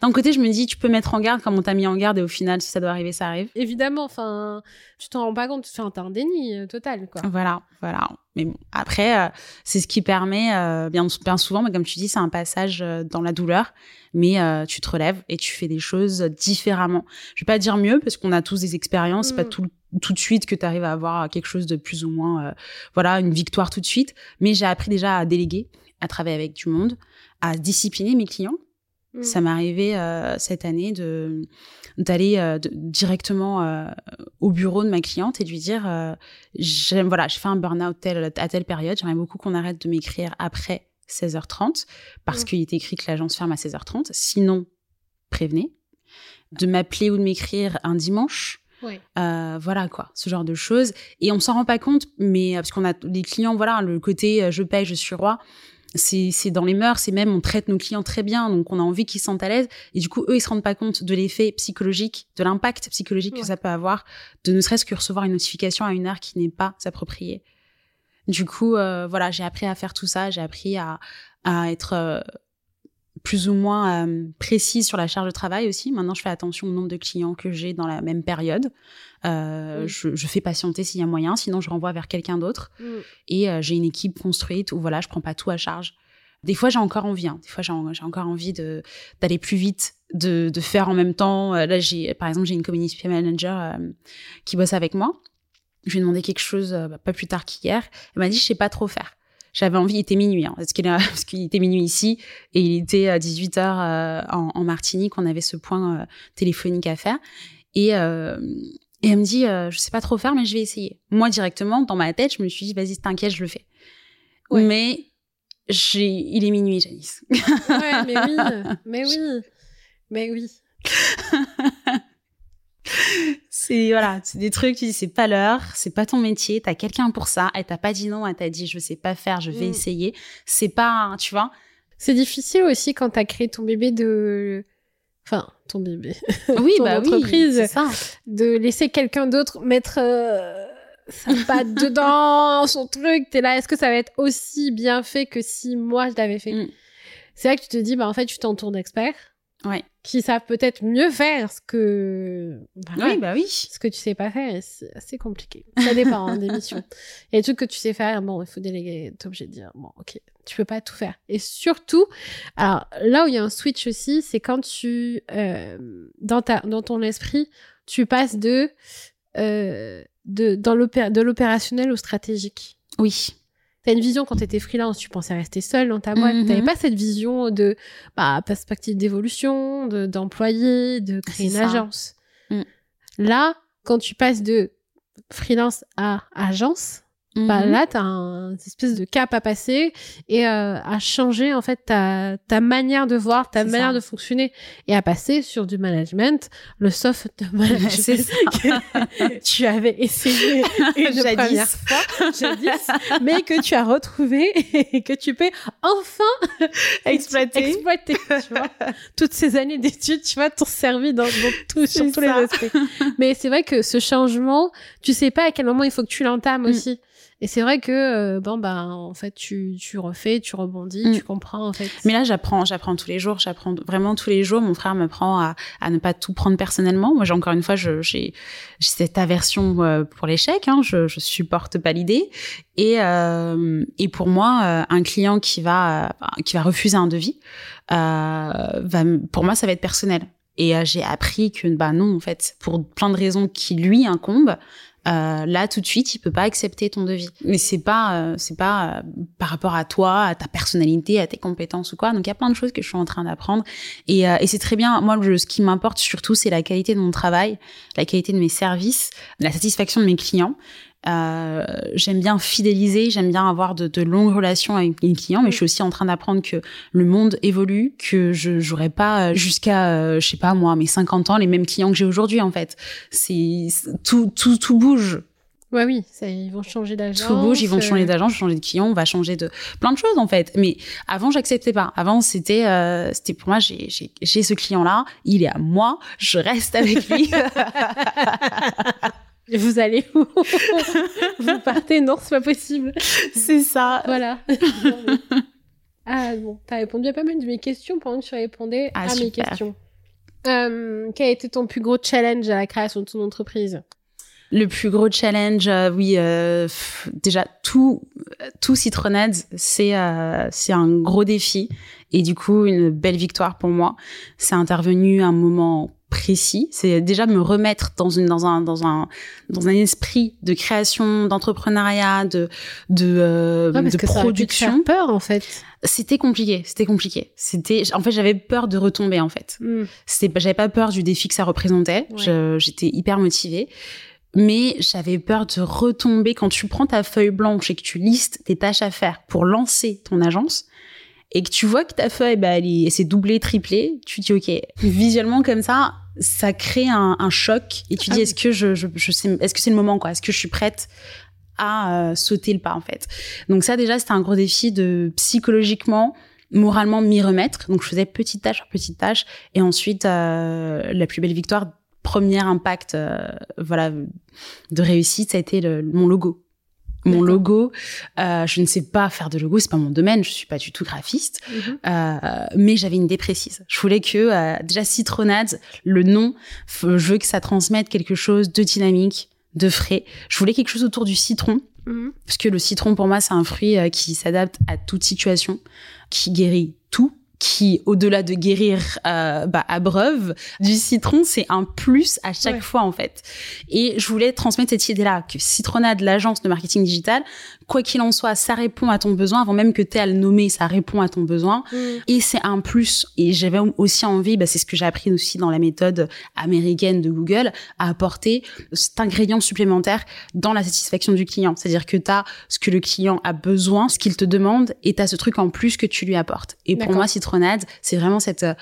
d'un côté, je me dis, tu peux mettre en garde comme on t'a mis en garde et au final, si ça doit arriver, ça arrive. Évidemment, enfin, tu t'en rends pas compte, t'as un déni euh, total, quoi. Voilà, voilà. Mais bon, après, euh, c'est ce qui permet, euh, bien, bien souvent, mais comme tu dis, c'est un passage dans la douleur, mais tu te relèves et tu fais des choses différemment. Je vais pas dire mieux parce qu'on a tous des expériences, c'est pas mm. tout tout de suite que tu arrives à avoir quelque chose de plus ou moins, voilà, une victoire tout de suite. Mais j'ai appris déjà à déléguer, à travailler avec du monde, à discipliner mes clients ça mm. m'est arrivé euh, cette année de d'aller euh, directement euh, au bureau de ma cliente et de lui dire voilà j'ai fait un burn-out tel, à telle période j'aimerais beaucoup qu'on arrête de m'écrire après 16h30 parce mm. qu'il est écrit que l'agence ferme à 16h30 sinon prévenez de m'appeler ou de m'écrire un dimanche voilà quoi, ce genre de choses. Et on s'en rend pas compte, mais parce qu'on a les clients, voilà, le côté je paye, je suis roi c'est dans les mœurs, c'est même on traite nos clients très bien, donc on a envie qu'ils se sentent à l'aise. Et du coup, eux, ils se rendent pas compte de l'effet psychologique, de l'impact psychologique que ça peut avoir, de ne serait-ce que recevoir une notification à une heure qui n'est pas appropriée. Du coup, euh, voilà, j'ai appris à faire tout ça, j'ai appris à, à être euh, plus ou moins euh, précise sur la charge de travail aussi. Maintenant, je fais attention au nombre de clients que j'ai dans la même période. Euh, je, je, fais patienter s'il y a moyen, sinon je renvoie vers quelqu'un d'autre. Mm. Et euh, j'ai une équipe construite où voilà, je prends pas tout à charge. Des fois, j'ai encore envie. Hein. Des fois, j'ai encore envie d'aller plus vite, de, de faire en même temps. Là, j'ai par exemple, j'ai une community manager qui bosse avec moi. Je lui ai demandé quelque chose bah, pas plus tard qu'hier. Elle m'a dit, je sais pas trop faire j'avais envie, il était minuit, hein, parce qu'il était minuit ici et il était à 18 h euh, en, en, Martinique, on avait ce point euh, téléphonique à faire et euh, et elle me dit, je sais pas trop faire, mais je vais essayer. Moi directement, dans ma tête, je me suis dit, vas-y, t'inquiète, je le fais. Mais il est minuit, Janice. ouais, mais oui, mais oui, mais oui. c'est voilà, c'est des trucs, tu dis c'est pas l'heure, c'est pas ton métier, t'as quelqu'un pour ça, et t'as pas dit non, elle t'a dit je sais pas faire, je vais mm. essayer. C'est pas, tu vois. C'est difficile aussi quand t'as créé ton bébé de, enfin ton bébé, oui, ton bah entreprise, ça. de laisser quelqu'un d'autre mettre. Euh, ça pas dedans, son truc. T'es là, est-ce que ça va être aussi bien fait que si moi je l'avais fait? Mm. C'est là que tu te dis, bah en fait, tu t'entoures d'experts Ouais. qui savent peut-être mieux faire ce que. voilà, Oui, bah oui. ce que tu sais pas faire, c'est assez compliqué. Ça dépend hein, des missions. Il y a des trucs que tu sais faire, bon, il faut déléguer, t'es obligé de dire, bon, ok, tu peux pas tout faire. Et surtout, alors là où il y a un switch aussi, c'est quand tu, euh, dans, ta, dans ton esprit, tu passes de, euh, de, dans de l'opérationnel au stratégique. Oui. T'as une vision quand t'étais freelance, tu pensais rester seul dans ta boîte. Mhm. T'avais pas cette vision de bah, perspective d'évolution, de d'employé, de créer une ça. agence. Mm. Là, quand tu passes de freelance à agence, bah Mhm. là, t'as un espèce de cap à passer et euh, à changer en fait ta, ta manière de voir, ta manière ça. de fonctionner et à passer sur du management, le soft management que tu avais essayé une Jadis. première fois, jadis, mais que tu as retrouvé et que tu peux enfin Exploiter. exploiter, tu vois. Toutes ces années d'études, tu vois, t'ont servi dans, dans tout, sur tous les aspects. Mais c'est vrai que ce changement, tu sais pas à quel moment il faut que tu l'entames Mm. aussi. Et c'est vrai que, euh, bon, bah, en fait, tu, tu refais, tu rebondis, Mm. tu comprends, en fait. Mais là, j'apprends, j'apprends tous les jours, j'apprends vraiment tous les jours. Mon frère m'apprend à, à ne pas tout prendre personnellement. Moi, j'ai encore une fois, j'ai cette aversion euh, pour l'échec. Hein, je, je supporte pas l'idée. Et euh, et pour moi, un client qui va qui va refuser un devis, euh, va, pour moi, ça va être personnel. Et euh, j'ai appris que bah non, en fait, pour plein de raisons qui lui incombent. Euh, là tout de suite il peut pas accepter ton devis. Mais c'est pas euh, c'est pas euh, par rapport à toi à ta personnalité à tes compétences ou quoi. Donc il y a plein de choses que je suis en train d'apprendre. Et, euh, et c'est très bien. Moi je- ce qui m'importe surtout c'est la qualité de mon travail la qualité de mes services la satisfaction de mes clients euh, j'aime bien fidéliser, j'aime bien avoir de, de longues relations avec mes clients, mais je suis aussi en train d'apprendre que le monde évolue, que je j'aurai pas euh, jusqu'à, euh, je sais pas moi, mes 50 ans les mêmes clients que j'ai aujourd'hui en fait. C'est tout tout tout bouge, Ouais, oui, ça, ils vont changer d'agence. tout bouge, ils vont euh, changer d'agence, changer de client, on va changer de plein de choses en fait. Mais avant, j'acceptais pas. Avant, c'était euh, c'était pour moi, j'ai ce client là, il est à moi, je reste avec lui. Vous allez où Vous partez Non, c'est pas possible. c'est ça. Voilà. ah bon, t'as répondu à pas mal de mes questions pendant que tu répondais Ah, à mes questions. Euh, quel a été ton plus gros challenge à la création de ton entreprise? Le plus gros challenge, euh, oui, euh, pff, déjà tout, tout Citronade, c'est euh, c'est un gros défi et du coup une belle victoire pour moi. C'est intervenu à un moment précis. C'est déjà me remettre dans une dans un dans un dans un esprit de création, d'entrepreneuriat, de de, Ouais, de que ça production. peur en fait. C'était compliqué, c'était compliqué. C'était en fait j'avais peur de retomber en fait Hmm. c'était j'avais pas peur du défi que ça représentait Ouais. J'étais hyper motivée mais j'avais peur de retomber. Quand tu prends ta feuille blanche et que tu listes tes tâches à faire pour lancer ton agence et que tu vois que ta feuille bah elle est- elle s'est doublée triplée tu dis ok. Visuellement comme ça ça crée un, un choc et tu Ah dis oui. est-ce que je, je, je sais est-ce que c'est le moment quoi? Est-ce que je suis prête à euh, sauter le pas en fait? Donc ça déjà c'était un gros défi de psychologiquement moralement m'y remettre. Donc je faisais petite tâche par petite tâche et ensuite euh, la plus belle victoire premier impact euh, voilà de réussite ça a été le, mon logo mon logo euh, je ne sais pas faire de logo c'est pas mon domaine je suis pas du tout graphiste Mhm. euh, mais j'avais une idée précise. Je voulais que déjà citronade, le nom, je veux que ça transmette quelque chose de dynamique, de frais. Je voulais quelque chose autour du citron Mhm. parce que le citron pour moi c'est un fruit qui s'adapte à toute situation, qui guérit tout qui, au-delà de guérir, euh, bah, abreuve, du citron, c'est un plus à chaque Ouais. fois, en fait. Et je voulais transmettre cette idée-là, que Citronade, l'agence de marketing digital, quoi qu'il en soit, ça répond à ton besoin. Avant même que tu aies à le nommer, ça répond à ton besoin. Mhm. Et c'est un plus. Et j'avais aussi envie, bah, c'est ce que j'ai appris aussi dans la méthode américaine de Google, à apporter cet ingrédient supplémentaire dans la satisfaction du client. C'est-à-dire que tu as ce que le client a besoin, ce qu'il te demande, et tu as ce truc en plus que tu lui apportes. Et pour moi, C'est vraiment cette euh,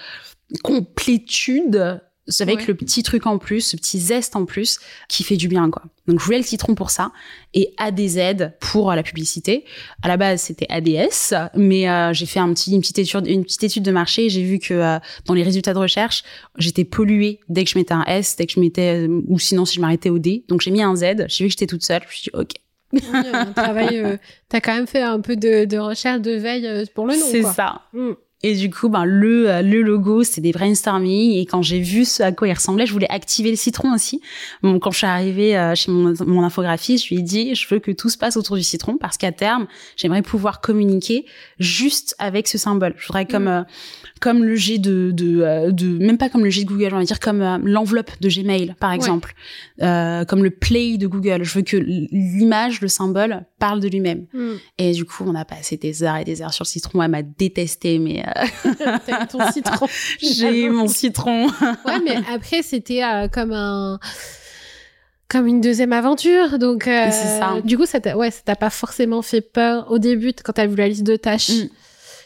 complétude avec Ouais. le petit truc en plus, ce petit zeste en plus, qui fait du bien, quoi. Donc, je voulais le citron pour ça et ADZ pour la publicité. À la base, c'était ADS, mais euh, j'ai fait un petit, une petite étude, une petite étude de marché. J'ai vu que euh, dans les résultats de recherche, j'étais polluée dès que je mettais un S, dès que je mettais, euh, ou sinon si je m'arrêtais au D. Donc, j'ai mis un Z. J'ai vu que j'étais toute seule. Je me suis dit, ok, Oui, un travail. euh, T'as quand même fait un peu de, de recherche, de veille euh, pour le nom. c'est ça. Mm. Et du coup, ben, le, le logo, c'est des brainstorming. Et quand j'ai vu ce à quoi il ressemblait, je voulais activer le citron aussi. Bon, quand je suis arrivée euh, chez mon, mon infographiste, je lui ai dit, je veux que tout se passe autour du citron parce qu'à terme, j'aimerais pouvoir communiquer juste avec ce symbole. Je voudrais comme, Mm. euh, comme le G de, de, euh, de, même pas comme le G de Google, on va dire comme euh, l'enveloppe de Gmail, par exemple. Euh, comme le play de Google. Je veux que l'image, le symbole parle de lui-même. Mm. Et du coup, on a passé des heures et des heures sur le citron. Elle m'a détesté, mais euh, T'as eu ton citron. j'ai eu mon citron. Ouais, mais après, c'était euh, comme un. Comme une deuxième aventure, donc euh, C'est ça. du coup ça t'a ouais ça t'a pas forcément fait peur au début quand t'as vu la liste de tâches. Il Mm.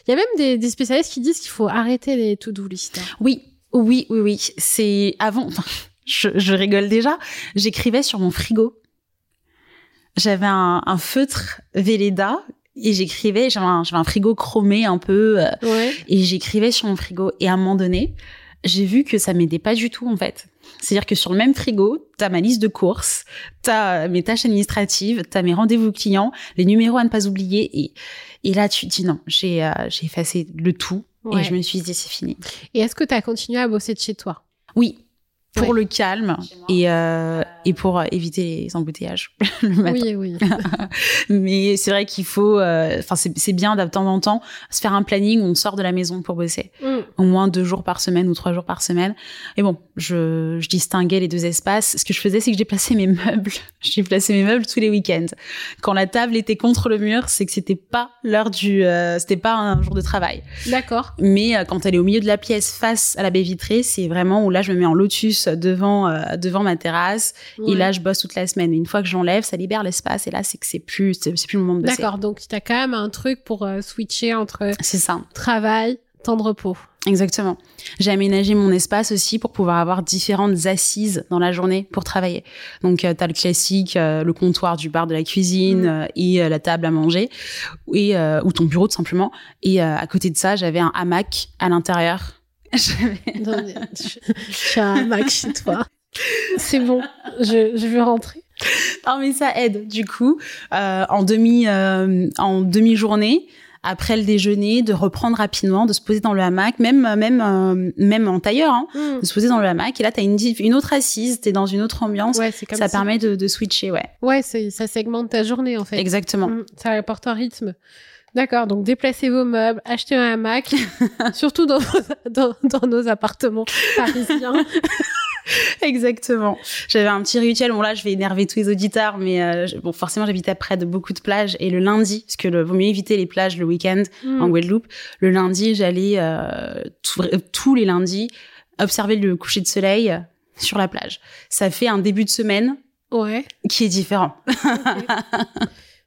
y a même des, des spécialistes qui disent qu'il faut arrêter les to-do list. Oui, oui, oui, oui. C'est avant. je, je rigole déjà. J'écrivais sur mon frigo. J'avais un, un feutre Velleda et j'écrivais. J'avais un, frigo chromé un peu euh, Ouais. et j'écrivais sur mon frigo. Et à un moment donné, j'ai vu que ça m'aidait pas du tout en fait. C'est-à-dire que sur le même frigo, t'as ma liste de courses, t'as euh, mes tâches administratives, t'as mes rendez-vous clients, les numéros à ne pas oublier. Et, et là, tu te dis non, j'ai euh, effacé le tout Ouais. et je me suis dit c'est fini. Et est-ce que t'as continué à bosser de chez toi? Oui, pour Ouais. le calme et, euh, et pour euh, éviter les embouteillages le matin. Oui, oui. Mais c'est vrai qu'il faut, euh, enfin c'est c'est bien de temps en temps se faire un planning où on sort de la maison pour bosser, Mm. au moins deux jours par semaine ou trois jours par semaine. Et bon, je, je distinguais les deux espaces. Ce que je faisais, c'est que je déplaçais mes meubles. Je déplaçais mes meubles tous les week-ends. Quand la table était contre le mur, c'est que c'était pas l'heure du, euh, c'était pas un jour de travail. D'accord. Mais euh, quand elle est au milieu de la pièce face à la baie vitrée, c'est vraiment où là je me mets en lotus devant euh, devant ma terrasse et là je bosse toute la semaine. Et une fois que j'enlève, ça libère l'espace et là c'est que c'est plus c'est plus le moment de bosser. D'accord. Donc t'as quand même un truc pour euh, switcher entre C'est ça, travail, temps de repos. exactement. J'ai aménagé mon espace aussi pour pouvoir avoir différentes assises dans la journée pour travailler. Donc euh, t'as le classique, euh, le comptoir du bar de la cuisine euh, et la table à manger et ou ton bureau tout simplement. Et à côté de ça, j'avais un hamac à l'intérieur. Mac chez toi. C'est bon. Je, je veux rentrer. Non, mais ça aide, du coup, euh, en demi, euh, en demi-journée, après le déjeuner, de reprendre rapidement, de se poser dans le hamac, même, même, euh, même en tailleur, hein, Mm. de se poser dans le hamac. Et là, t'as une, di- une autre assise, t'es dans une autre ambiance. Ouais, comme ça si- permet de, de switcher, ouais. Ouais, ça segmente ta journée en fait. Exactement. Mm, Ça apporte un rythme. D'accord, donc déplacez vos meubles, achetez un hamac, surtout dans, vos- dans, dans nos appartements parisiens. Exactement. J'avais un petit rituel. Bon là, je vais énerver tous les auditeurs, mais euh, bon, forcément, j'habitais près de beaucoup de plages. Et le lundi, parce que le, vaut mieux éviter les plages le week-end Mm. en Guadeloupe. Le lundi, j'allais euh, tous les lundis observer le coucher de soleil sur la plage. Ça fait un début de semaine Ouais. qui est différent.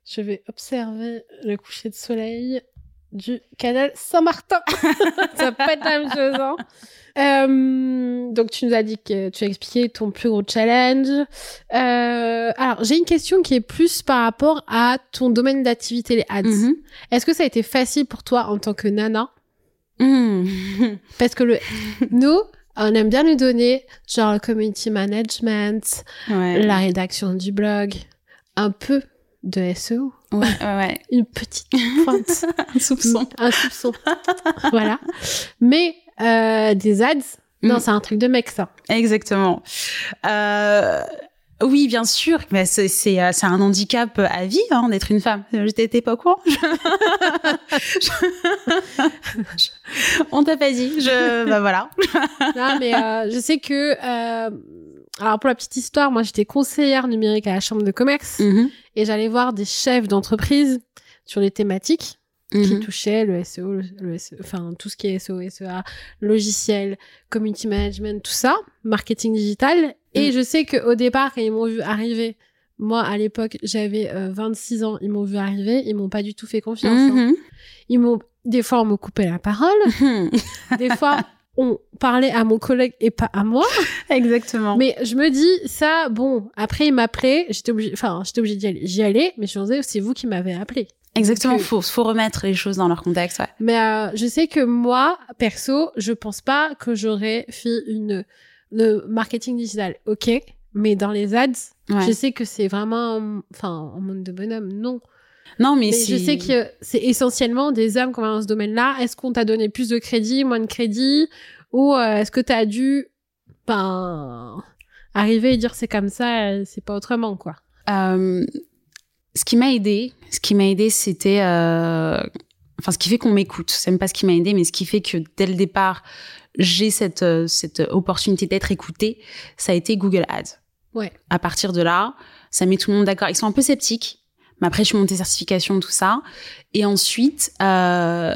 Je vais observer le coucher de soleil du canal Saint-Martin. ça va pas être la même chose, hein. Euh, donc tu nous as dit que tu as expliqué ton plus gros challenge. Euh, alors j'ai une question qui est plus par rapport à ton domaine d'activité, les ads. Mhm. Est-ce que ça a été facile pour toi en tant que nana? Mhm. Parce que le nous, on aime bien lui donner genre le community management, Ouais. la rédaction du blog, un peu de SEO, Ouais, ouais, ouais. une petite pointe, Un soupçon. un soupçon. voilà. Mais euh, des ads, non, Mm. c'est un truc de mec ça. Exactement. Euh, oui, bien sûr. Mais c'est c'est euh, c'est un handicap à vie hein, d'être une femme. J'étais t'es pas au courant. Je- On t'a pas dit. Je bah voilà. non, mais euh, je sais que euh, alors pour la petite histoire, moi j'étais conseillère numérique à la chambre de commerce Mhm. et j'allais voir des chefs d'entreprise sur les thématiques qui Mhm. touchaient le SEO, le, le SEO, enfin tout ce qui est SEO, SEA, logiciel, community management, tout ça, marketing digital. Et Mm. je sais qu'au départ, quand ils m'ont vu arriver, moi à l'époque j'avais euh, 26 ans, ils m'ont vu arriver, ils m'ont pas du tout fait confiance. hein. Mhm. Ils m'ont, des fois on me coupait la parole, Mhm. des fois on parlait à mon collègue et pas à moi. Exactement. Mais je me dis, ça, bon, après, il m'appelait, j'étais obligée, enfin, j'étais obligée d'y aller. J'y allais, mais je me disais, c'est vous qui m'avez appelé. Exactement, euh, faut, faut remettre les choses dans leur contexte, ouais. Mais euh, je sais que moi, perso, je pense pas que j'aurais fait une le marketing digital. Ok, mais dans les ads, Ouais. je sais que c'est vraiment, enfin, un monde de bonhomme. Non. Non, mais, Mais je sais que c'est essentiellement des hommes qui vont dans ce domaine-là. Est-ce qu'on t'a donné plus de crédit, moins de crédit, ou euh, est-ce que t'as dû, ben, arriver et dire c'est comme ça, euh, c'est pas autrement, quoi? Euh, ce qui m'a aidé, ce qui m'a aidé, c'était, euh, enfin, ce qui fait qu'on m'écoute. C'est même pas ce qui m'a aidé, mais ce qui fait que dès le départ, j'ai cette cette opportunité d'être écoutée. Ça a été Google Ads. Ouais. À partir de là, ça met tout le monde d'accord. Ils sont un peu sceptiques, mais après, je suis montée certification, tout ça, et ensuite. Euh,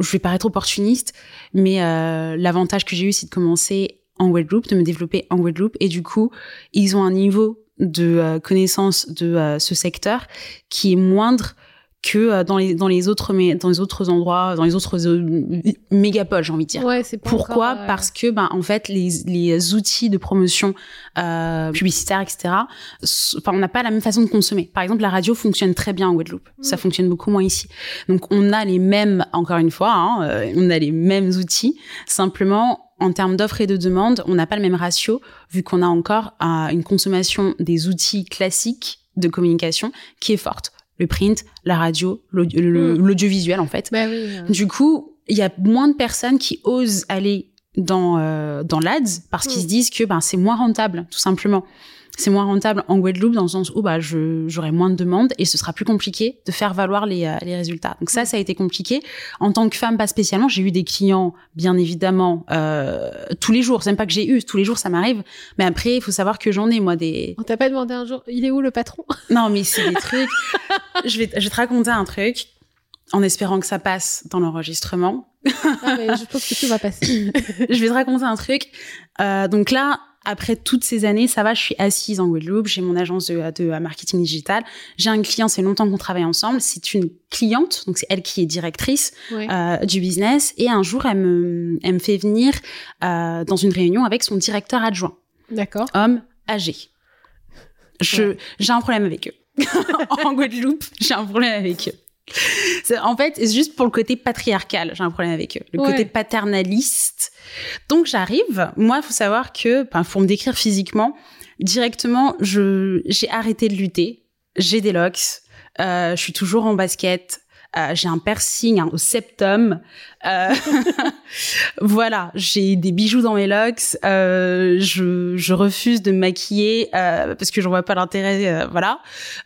je vais paraître opportuniste, mais euh, l'avantage que j'ai eu, c'est de commencer en loop, de me développer en loop, et du coup, ils ont un niveau de euh, connaissance de euh, ce secteur qui est moindre que euh, dans les dans les autres mais dans les autres endroits dans les autres euh, mégapoles j'ai envie de dire. Ouais, c'est pourquoi encore, euh, parce que ben en fait les les outils de promotion euh, publicitaire etc enfin on n'a pas la même façon de consommer. Par exemple la radio fonctionne très bien en Guadeloupe. Ça Mm. fonctionne beaucoup moins ici. Donc on a les mêmes encore une fois hein, euh, on a les mêmes outils. Simplement en termes d'offres et de demandes on n'a pas le même ratio vu qu'on a encore euh, une consommation des outils classiques de communication qui est forte le print la radio l'audio- le- Mm. l'audiovisuel en fait Bah oui. du coup, il y a moins de personnes qui osent aller dans euh, dans l'ads parce qu'ils Mm. se disent que ben c'est moins rentable, tout simplement. C'est moins rentable en Guadeloupe dans le sens où bah j'aurai moins de demandes et ce sera plus compliqué de faire valoir les euh, les résultats. Donc ça, ça a été compliqué. En tant que femme, pas spécialement. J'ai eu des clients, bien évidemment, euh, tous les jours. C'est même pas que j'ai eu tous les jours, ça m'arrive. Mais après, il faut savoir que j'en ai moi des On t'a pas demandé un jour, il est où le patron? Non, mais c'est des trucs. je, vais, je vais te raconter un truc en espérant que ça passe dans l'enregistrement. Ah, mais je pense que tout va passer. je vais te raconter un truc. Euh, donc là, après toutes ces années, ça va, je suis assise en Guadeloupe, j'ai mon agence de, de marketing digital, j'ai un client, c'est longtemps qu'on travaille ensemble, c'est une cliente, donc c'est elle qui est directrice euh, du business, et un jour, elle me, elle me fait venir euh, dans une réunion avec son directeur adjoint D'accord. homme âgé. Je, Ouais. j'ai un problème avec eux. en Guadeloupe, j'ai un problème avec eux. En fait, c'est juste pour le côté patriarcal, j'ai un problème avec eux. Le Ouais. côté paternaliste. Donc j'arrive, moi, il faut savoir que, faut me décrire physiquement, directement, je, j'ai arrêté de lutter. J'ai des locks, euh, je suis toujours en basket, euh, j'ai un piercing hein, au septum. Euh, voilà, j'ai des bijoux dans mes locks. Euh, je, je refuse de me maquiller euh, parce que j'en vois pas l'intérêt. euh, voilà,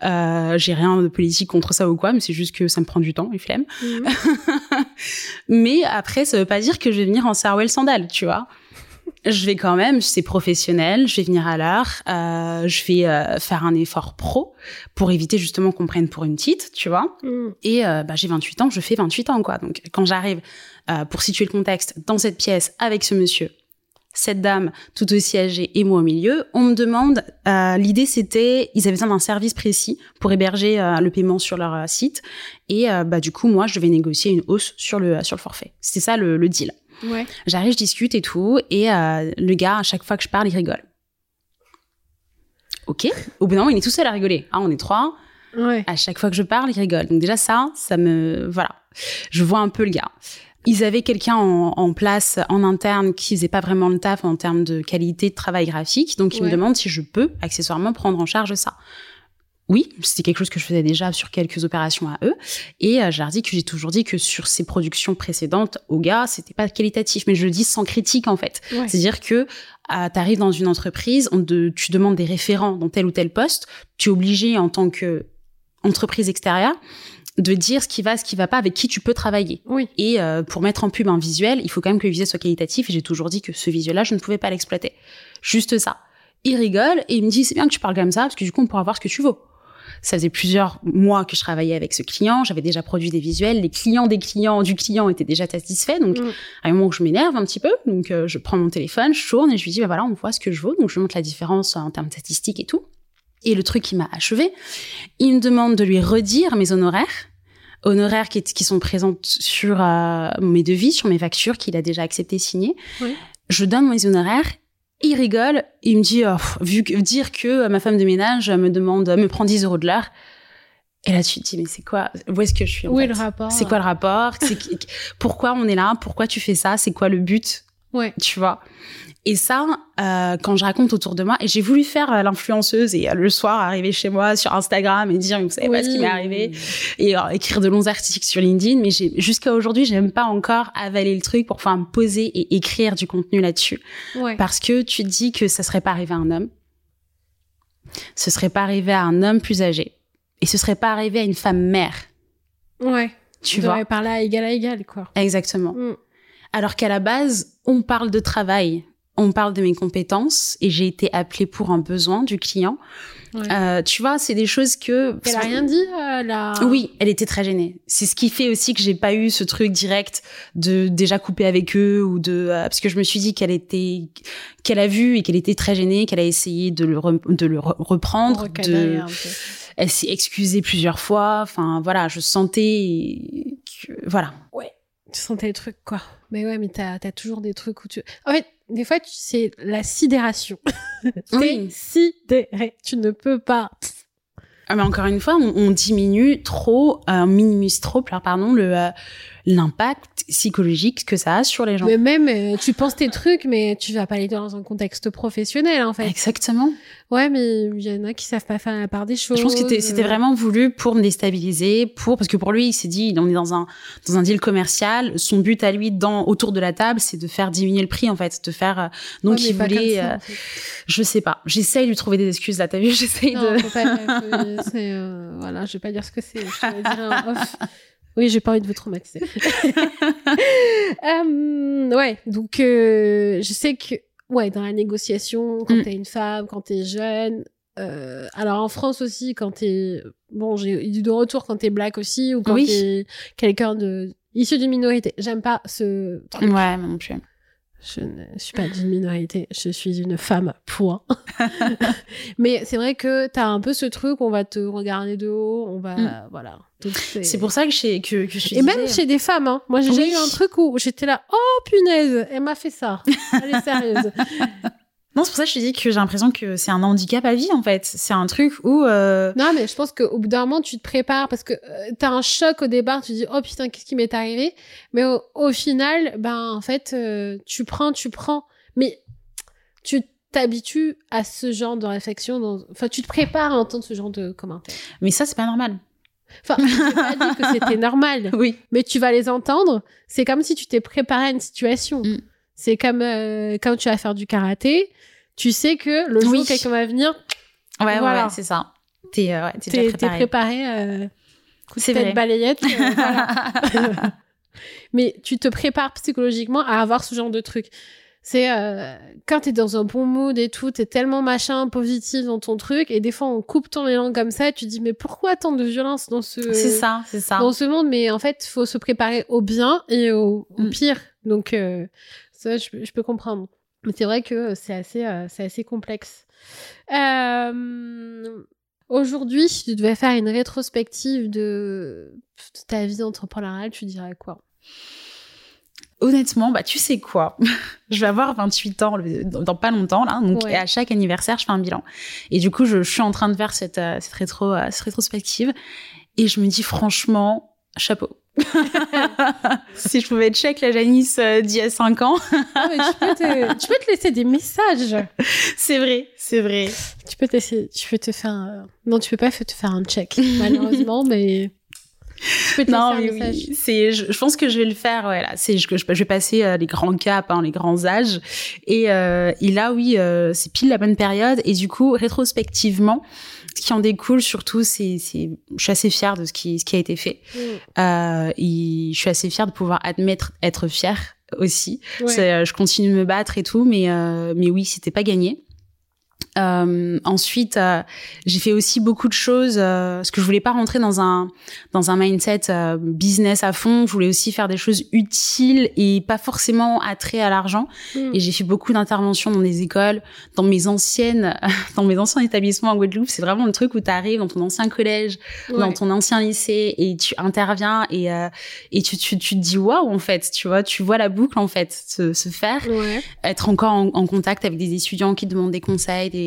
euh, j'ai rien de politique contre ça ou quoi, mais c'est juste que ça me prend du temps, une flemme. Mhm. mais après, ça veut pas dire que je vais venir en sarouel sandales, tu vois. Je vais quand même, c'est professionnel, je vais venir à l'heure, euh, je vais euh, faire un effort pro pour éviter justement qu'on prenne pour une petite, tu vois. Mhm. Et euh, bah, j'ai 28 ans, je fais 28 ans, quoi. Donc, quand j'arrive, euh, pour situer le contexte, dans cette pièce avec ce monsieur, cette dame tout aussi âgée et moi au milieu, on me demande, euh, l'idée c'était, ils avaient besoin d'un service précis pour héberger le paiement sur leur site. Et bah, du coup, moi, je devais négocier une hausse sur le, sur le forfait. C'était ça le, le deal. Ouais. J'arrive, je discute et tout, et euh, le gars, à chaque fois que je parle, il rigole. Ok. Au bout d'un moment, il est tout seul à rigoler. Hein, on est trois Ouais. à chaque fois que je parle, ils rigolent. Donc déjà ça, ça me voilà, je vois un peu le gars. Ils avaient quelqu'un en, en place en interne qui faisait pas vraiment le taf en termes de qualité de travail graphique, donc ils Ouais. me demandent si je peux accessoirement prendre en charge ça. Oui, c'était quelque chose que je faisais déjà sur quelques opérations à eux, et euh, je leur dis que j'ai toujours dit que sur ces productions précédentes, au gars, c'était pas qualitatif, mais je le dis sans critique en fait. Ouais. C'est-à-dire que tu arrives dans une entreprise, on te- tu demandes des référents dans tel ou tel poste, tu es obligé en tant que entreprise extérieure de dire ce qui va, ce qui va pas, avec qui tu peux travailler. Oui. Et euh, pour mettre en pub un visuel, il faut quand même que le visuel soit qualitatif. Et j'ai toujours dit que ce visuel-là, je ne pouvais pas l'exploiter. Juste ça. Il rigole et il me dit c'est bien que tu parles comme ça parce que du coup on pourra voir ce que tu vaux. Ça faisait plusieurs mois que je travaillais avec ce client. J'avais déjà produit des visuels. Les clients des clients du client étaient déjà satisfaits. Donc Mm. à un moment où je m'énerve un petit peu, donc euh, je prends mon téléphone, je tourne et je lui dis bah voilà on voit ce que je vaux. Donc je montre la différence en termes de statistiques et tout. Et le truc qui m'a achevé, il me demande de lui redire mes honoraires honoraires qui, qui sont présentes sur euh, mes devis, sur mes factures qu'il a déjà accepté signer. Oui. Je donne mes honoraires. Il rigole, il me dit, oh, vu que, dire que ma femme de ménage me demande, me prend 10 euros de l'heure. Et là, tu te dis, mais c'est quoi Où est-ce que je suis en Où fait est le rapport C'est quoi le rapport? Pourquoi on est là? Pourquoi tu fais ça? C'est quoi le but? Ouais. Tu vois? Et ça, euh, quand je raconte autour de moi, et j'ai voulu faire euh, l'influenceuse et euh, le soir arriver chez moi sur Instagram et dire, vous savez pas ce qui m'est arrivé et euh, écrire de longs articles sur LinkedIn, mais j'ai jusqu'à aujourd'hui, j'ai même pas encore avalé le truc pour pouvoir me poser et écrire du contenu là-dessus, Ouais. parce que tu te dis que ça serait pas arrivé à un homme, ce serait pas arrivé à un homme plus âgé, et ce serait pas arrivé à une femme mère, Ouais. tu On vois? devrait parler à égal à égal, quoi. Exactement. Mm. Alors qu'à la base, on parle de travail, on parle de mes compétences, et j'ai été appelée pour un besoin du client. Ouais. Euh, tu vois, c'est des choses que Elle a rien dit, euh, là. Oui, elle était très gênée. C'est ce qui fait aussi que j'ai pas eu ce truc direct de déjà couper avec eux ou de euh, parce que je me suis dit qu'elle était qu'elle a vu et qu'elle était très gênée, qu'elle a essayé de le re- de le re- reprendre, de elle s'est excusée plusieurs fois. Enfin voilà, je sentais que voilà. Tu sentais les trucs, quoi. Mais ouais, mais t'as as toujours des trucs où tu... En fait, des fois, tu c'est la sidération. T'es Oui. sidéré. Tu ne peux pas... Ah, mais encore une fois, on, on diminue trop, euh, on minimise trop, pardon, le euh, l'impact psychologique que ça a sur les gens. Mais même, euh, tu penses tes trucs, mais tu vas pas les dire dans un contexte professionnel, en fait. Exactement. Ouais, mais il y en a qui savent pas faire la part des choses. Je pense que c'était vraiment voulu pour me déstabiliser, pour parce que pour lui, il s'est dit, on est dans un dans un deal commercial. Son but à lui, dans autour de la table, c'est de faire diminuer le prix en fait, de faire. euh, donc Ouais, il voulait, ça, euh, en fait. je sais pas. J'essaye de lui trouver des excuses là. T'as vu? J'essaye de. faut pas, faut- c'est, euh, voilà, je vais pas dire ce que c'est. Je off. Oui, j'ai pas envie de vous traumatiser. Euh, ouais, donc euh, je sais que ouais, dans la négociation, quand Mm. t'es une femme, quand t'es jeune, euh, alors en France aussi, quand t'es bon, j'ai eu de retour quand t'es black aussi ou quand Oui. t'es quelqu'un de issu d'une minorité. J'aime pas ce truc. Ouais, moi non plus. Je ne suis pas d'une minorité, je suis une femme, point. Mais c'est vrai que t'as un peu ce truc, on va te regarder de haut, on va... Mm. Voilà. C'est pour ça que, que, que je te Et même chez des femmes, hein. Moi, j'ai déjà Oui. eu un truc où j'étais là, oh punaise, elle m'a fait ça. Elle est sérieuse. Non, c'est pour ça que je te dis que j'ai l'impression que c'est un handicap à vie en fait. C'est un truc où. euh, non, mais je pense qu'au bout d'un moment, tu te prépares parce que euh, t'as un choc au départ, tu dis, oh putain, qu'est-ce qui m'est arrivé? Mais au, au final, ben, en fait, euh, tu prends, tu prends. Mais tu t'habitues à ce genre de réflexion. Dans... Enfin, tu te prépares à entendre ce genre de commentaires. Mais ça, c'est pas normal. Enfin, je pas dit que c'était normal, Oui. mais tu vas les entendre. C'est comme si tu t'es préparé à une situation. Mm. C'est comme euh, quand tu vas faire du karaté. Tu sais que le jour Oui. où quelqu'un va venir, Ouais, ouais, Voilà. ouais, c'est ça. T'es euh, ouais, préparé. préparé. euh, coup de tête balayette. euh, voilà. Mais tu te prépares psychologiquement à avoir ce genre de truc. C'est euh, quand t'es dans un bon mood et tout, t'es tellement machin positif dans ton truc, et des fois on coupe ton élan comme ça, et tu te dis mais pourquoi tant de violence dans ce c'est ça, c'est ça. dans ce monde? Mais en fait, faut se préparer au bien et au, au Mm. pire. Donc euh, ça, je, peux- je peux comprendre. Mais c'est vrai que c'est assez, euh, c'est assez complexe. Euh, Aujourd'hui, si tu devais faire une rétrospective de, de ta vie entrepreneuriale, tu dirais quoi? Honnêtement, bah tu sais quoi? Je vais avoir 28 ans le- dans, dans pas longtemps là, donc Ouais. et à chaque anniversaire, je fais un bilan. Et du coup, je, je suis en train de faire cette euh, cette rétro cette rétrospective et je me dis franchement, chapeau. si je pouvais check la Janice euh, d'il y a 5 ans, mais tu, peux te, tu peux te laisser des messages. c'est vrai, c'est vrai. Tu peux tu peux te faire, un- non, tu peux pas te faire un check, malheureusement, mais tu peux te Non, laisser mais un message. oui, c'est, je, je pense que je vais le faire. Ouais, là, c'est, je, je vais passer euh, les grands caps, hein, les grands âges, et, euh, et là, oui, euh, c'est pile la bonne période. Et du coup, rétrospectivement, qui en découle surtout, c'est, c'est, je suis assez fière de ce qui, ce qui a été fait. Mm. Euh, et je suis assez fière de pouvoir admettre, être fière aussi. Ouais. C'est, euh, je continue de me battre et tout, mais, euh, mais oui, c'était pas gagné. Euh, ensuite, euh, j'ai fait aussi beaucoup de choses euh, parce que je voulais pas rentrer dans un dans un mindset euh, business à fond. Je voulais aussi faire des choses utiles et pas forcément attrait à l'argent. Hmm. Et j'ai fait beaucoup d'interventions dans des écoles, dans mes anciennes, dans mes anciens établissements à Guadeloupe. C'est vraiment le truc où tu arrives dans ton ancien collège, Ouais. dans ton ancien lycée et tu interviens et euh, et tu, tu tu te dis waouh en fait, tu vois, tu vois la boucle en fait se, se faire Ouais. être encore en, en contact avec des étudiants qui demandent des conseils, des,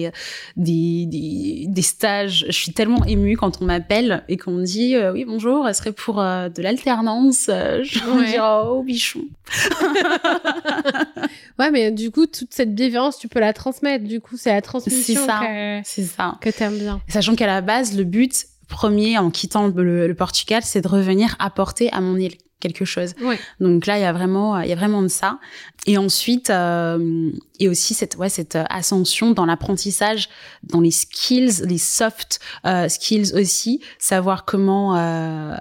des, des, des stages. Je suis tellement émue quand on m'appelle et qu'on me dit euh, oui bonjour, elle serait pour euh, de l'alternance. Euh, je vais Ouais. dire oh bichon. Ouais, mais du coup, toute cette bienveillance, tu peux la transmettre. Du coup, c'est la transmission ça. que, C'est ça. que t'aimes bien. Sachant qu'à la base, le but premier en quittant le, le Portugal, c'est de revenir apporter à mon île quelque chose. Ouais. Donc là, il y a vraiment, il y a vraiment de ça. Et ensuite, euh, et aussi cette, ouais, cette ascension dans l'apprentissage, dans les skills, les soft euh, skills aussi, savoir comment. Euh,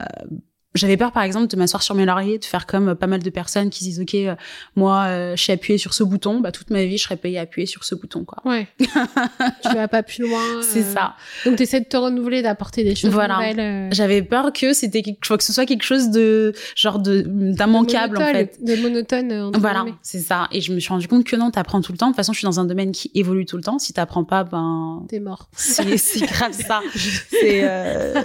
j'avais peur, par exemple, de m'asseoir sur mes lauriers, de faire comme euh, pas mal de personnes qui se disent, ok, euh, moi, euh, je suis appuyée sur ce bouton, bah toute ma vie, je serais payée à appuyer sur ce bouton, quoi. Ouais. tu vas pas plus loin. C'est euh, ça. Donc, t'essaies de te renouveler, d'apporter des choses Voilà. nouvelles. euh, J'avais peur que c'était quelque, que ce soit quelque chose de genre de d'immanquable en fait. De monotone. euh, Voilà, c'est ça. Et je me suis rendu compte que non, t'apprends tout le temps. De toute façon, je suis dans un domaine qui évolue tout le temps. Si t'apprends pas, ben T'es mort. c'est c'est grave ça. C'est euh,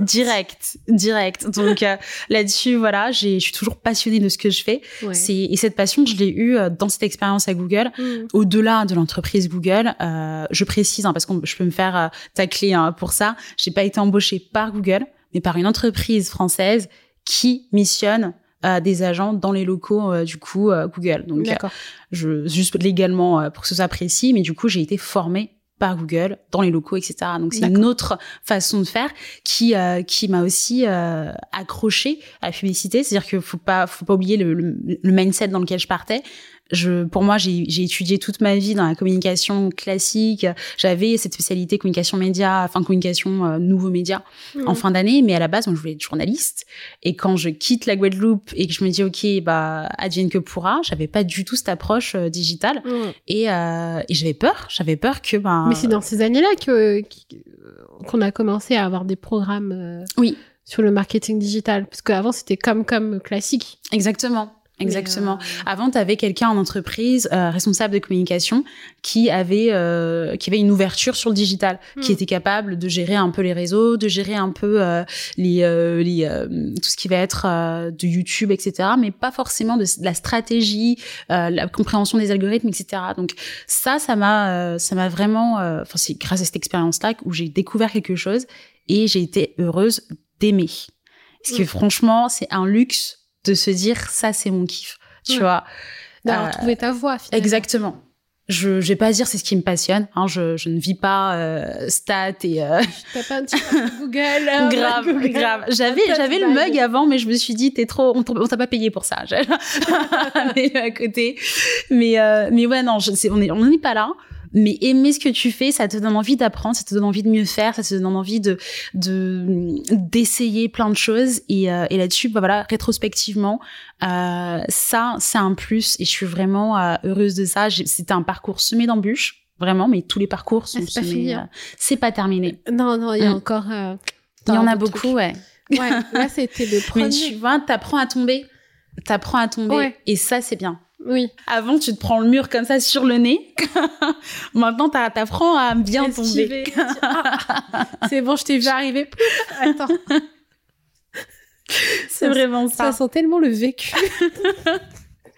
direct, direct. Donc euh, là-dessus, voilà, je suis toujours passionnée de ce que je fais. Ouais. Et cette passion, je l'ai eue euh, dans cette expérience à Google. Mm. Au-delà de l'entreprise Google, euh, je précise hein, parce que je peux me faire euh, tacler hein, pour ça. J'ai pas été embauchée par Google, mais par une entreprise française qui missionne des agents dans les locaux euh, du coup euh, Google. Donc je juste légalement euh, pour que ce soit précis, mais du coup j'ai été formée par Google dans les locaux, etc. Donc c'est une autre façon de faire qui euh, qui m'a aussi euh, accroché à la publicité. C'est-à-dire que faut pas faut pas oublier le, le, le mindset dans lequel je partais. Je, pour moi, j'ai étudié toute ma vie dans la communication classique. J'avais cette spécialité communication média, enfin communication euh, nouveaux médias en fin d'année, mais à la base, je voulais être journaliste. Et quand je quitte la Guadeloupe et que je me dis, OK, bah, advienne que pourra, j'avais pas du tout cette approche euh, digitale. Mm. Et, euh, et j'avais peur, j'avais peur que, ben, Mais c'est dans ces années-là que qu'on a commencé à avoir des programmes euh, Oui. sur le marketing digital. Parce qu'avant, c'était comme comme classique. exactement. Exactement. Euh, Avant, tu avais quelqu'un en entreprise, euh, responsable de communication, qui avait euh, qui avait une ouverture sur le digital, qui Hmm. était capable de gérer un peu les réseaux, de gérer un peu euh, les, euh, les euh, tout ce qui va être euh, de YouTube, etc. Mais pas forcément de, de la stratégie, euh, la compréhension des algorithmes, etc. Donc ça, ça m'a euh, ça m'a vraiment, euh, enfin c'est grâce à cette expérience-là où j'ai découvert quelque chose et j'ai été heureuse d'aimer. Parce que Hmm. franchement, c'est un luxe de se dire ça c'est mon kiff tu Ouais. vois D'avoir Euh, trouvé ta voie, finalement. exactement je vais pas dire c'est ce qui me passionne hein, je je ne vis pas euh, stats et euh, T'as pas un petit Google. euh, grave Google. grave j'avais j'avais le mug avant mais je me suis dit t'es trop on t'a pas payé pour ça mais à côté mais euh, mais ouais non je, c'est, on est on n'est pas là mais aimer ce que tu fais, ça te donne envie d'apprendre, ça te donne envie de mieux faire, ça te donne envie de de d'essayer plein de choses et, euh, et là-dessus, bah voilà, rétrospectivement, euh, ça c'est un plus et je suis vraiment euh, heureuse de ça. C'était un parcours semé d'embûches, vraiment, mais tous les parcours sont Ah, c'est pas semés. fini, c'est pas terminé. Non, non, il y a Mm. encore. Il y en a beaucoup, trucs. ouais. Ouais, là, c'était le Mais premier. tu vois, t'apprends à tomber, t'apprends à tomber Ouais. et ça c'est bien. Oui. Avant, tu te prends le mur comme ça sur le nez. Maintenant, t'a- t'apprends à bien tomber. Ah, c'est bon, je t'ai vu arriver. Attends, C'est vraiment ça ça. sent tellement le vécu.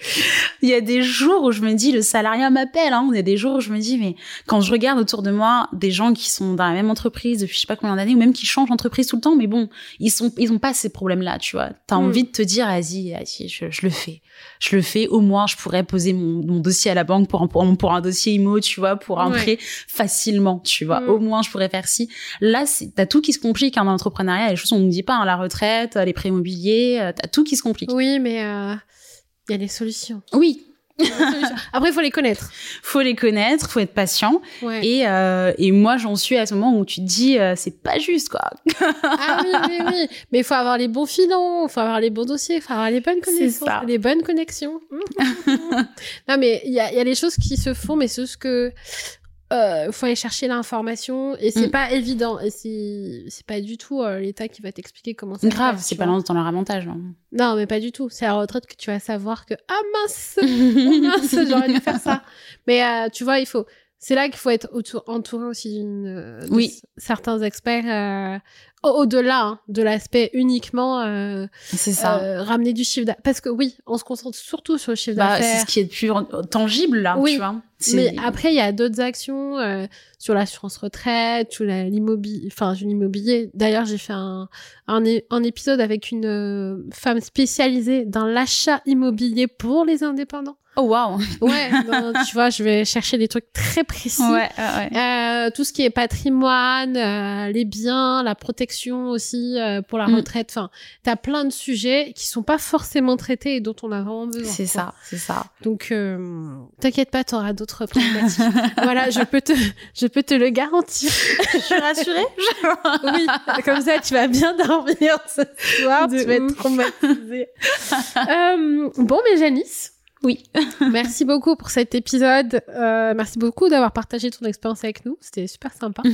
Il y a des jours où je me dis, le salariat m'appelle. Hein. Il y a des jours où je me dis, mais quand je regarde autour de moi des gens qui sont dans la même entreprise depuis je sais pas combien d'années, ou même qui changent d'entreprise tout le temps, mais bon, ils sont, ils ont pas ces problèmes-là, tu vois. T'as Mm. envie de te dire, vas-y, vas-y, je, je le fais. Je le fais. Au moins, je pourrais poser mon, mon dossier à la banque pour un, pour, un- pour un dossier IMO, tu vois, pour un Ouais. prêt facilement, tu vois. Mm. Au moins, je pourrais faire ci. Là, c'est- t'as tout qui se complique hein, dans l'entrepreneuriat. Les choses, on ne dit pas, hein, la retraite, les prêts immobiliers, euh, t'as tout qui se complique. Oui, mais euh, il y a des solutions. Oui, solutions. Après, il faut les connaître. faut les connaître, faut être patient. Ouais. Et, euh, et moi, j'en suis à ce moment où tu te dis, euh, c'est pas juste, quoi. Ah oui, oui, oui. Mais il faut avoir les bons filons, il faut avoir les bons dossiers, il faut avoir les bonnes connaissances, les bonnes connexions. non, mais il y a, y a les choses qui se font, mais c'est juste que euh, faut aller chercher l'information et c'est Mm. pas évident et c'est pas du tout euh, l'État qui va t'expliquer comment ça Grave, c'est pas dans leur avantage. hein. Non, mais pas du tout. C'est à la retraite que tu vas savoir que ah mince, oh mince, j'aurais dû faire ça. Mais euh, tu vois, il faut. C'est là qu'il faut être autour, entouré aussi d'une, euh, Oui. certains experts au-delà hein, de l'aspect uniquement euh, C'est ça. euh, ramener du chiffre d'affaires. Parce que oui, on se concentre surtout sur le chiffre Bah, c'est d'affaires. ce qui est le plus tangible là, Oui. tu vois. C'est- Mais après, il y a d'autres actions euh, sur l'assurance retraite, sur l'immobilier, enfin, sur l'immobilier. D'ailleurs, j'ai fait un, un épisode avec une euh, femme spécialisée dans l'achat immobilier pour les indépendants. Oh waouh. Ouais, non, tu vois, je vais chercher des trucs très précis. Ouais, ouais. Euh, tout ce qui est patrimoine, euh, les biens, la protection aussi euh, pour la Mm. retraite. Enfin, t'as plein de sujets qui sont pas forcément traités et dont on a vraiment besoin. C'est ça, c'est ça. Donc, euh, t'inquiète pas, t'auras d'autres problématiques. voilà, je peux te, je peux te le garantir. Je suis rassurée. oui, comme ça, tu vas bien dormir ce soir. De tu vas être ouf. traumatisée. euh, bon, mais Janice. Oui. merci beaucoup pour cet épisode. Euh, merci beaucoup d'avoir partagé ton expérience avec nous. C'était super sympa.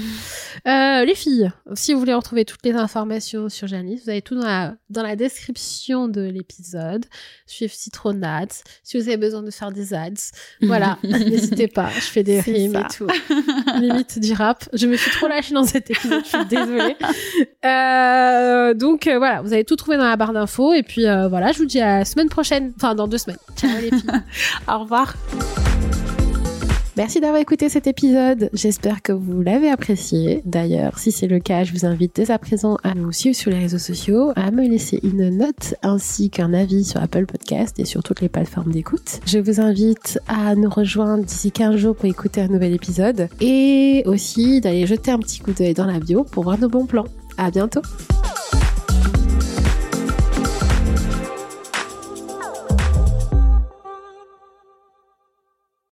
Euh, les filles, si vous voulez retrouver toutes les informations sur Janice, vous avez tout dans la, dans la description de l'épisode. Suivre Citronats. Si vous avez besoin de faire des ads, voilà, n'hésitez pas. Je fais des rimes ça. et tout. Limite du rap. Je me suis trop lâchée dans cet épisode. Je suis désolée. Euh, donc euh, voilà, vous avez tout trouvé dans la barre d'infos. Et puis euh, voilà, je vous dis à la semaine prochaine. Enfin, dans deux semaines. Ciao les filles. Au revoir. Merci d'avoir écouté cet épisode. J'espère que vous l'avez apprécié. D'ailleurs, si c'est le cas, je vous invite dès à présent à nous suivre sur les réseaux sociaux, à me laisser une note ainsi qu'un avis sur Apple Podcast et sur toutes les plateformes d'écoute. Je vous invite à nous rejoindre d'ici 15 jours pour écouter un nouvel épisode et aussi d'aller jeter un petit coup d'œil dans la bio pour voir nos bons plans. À bientôt!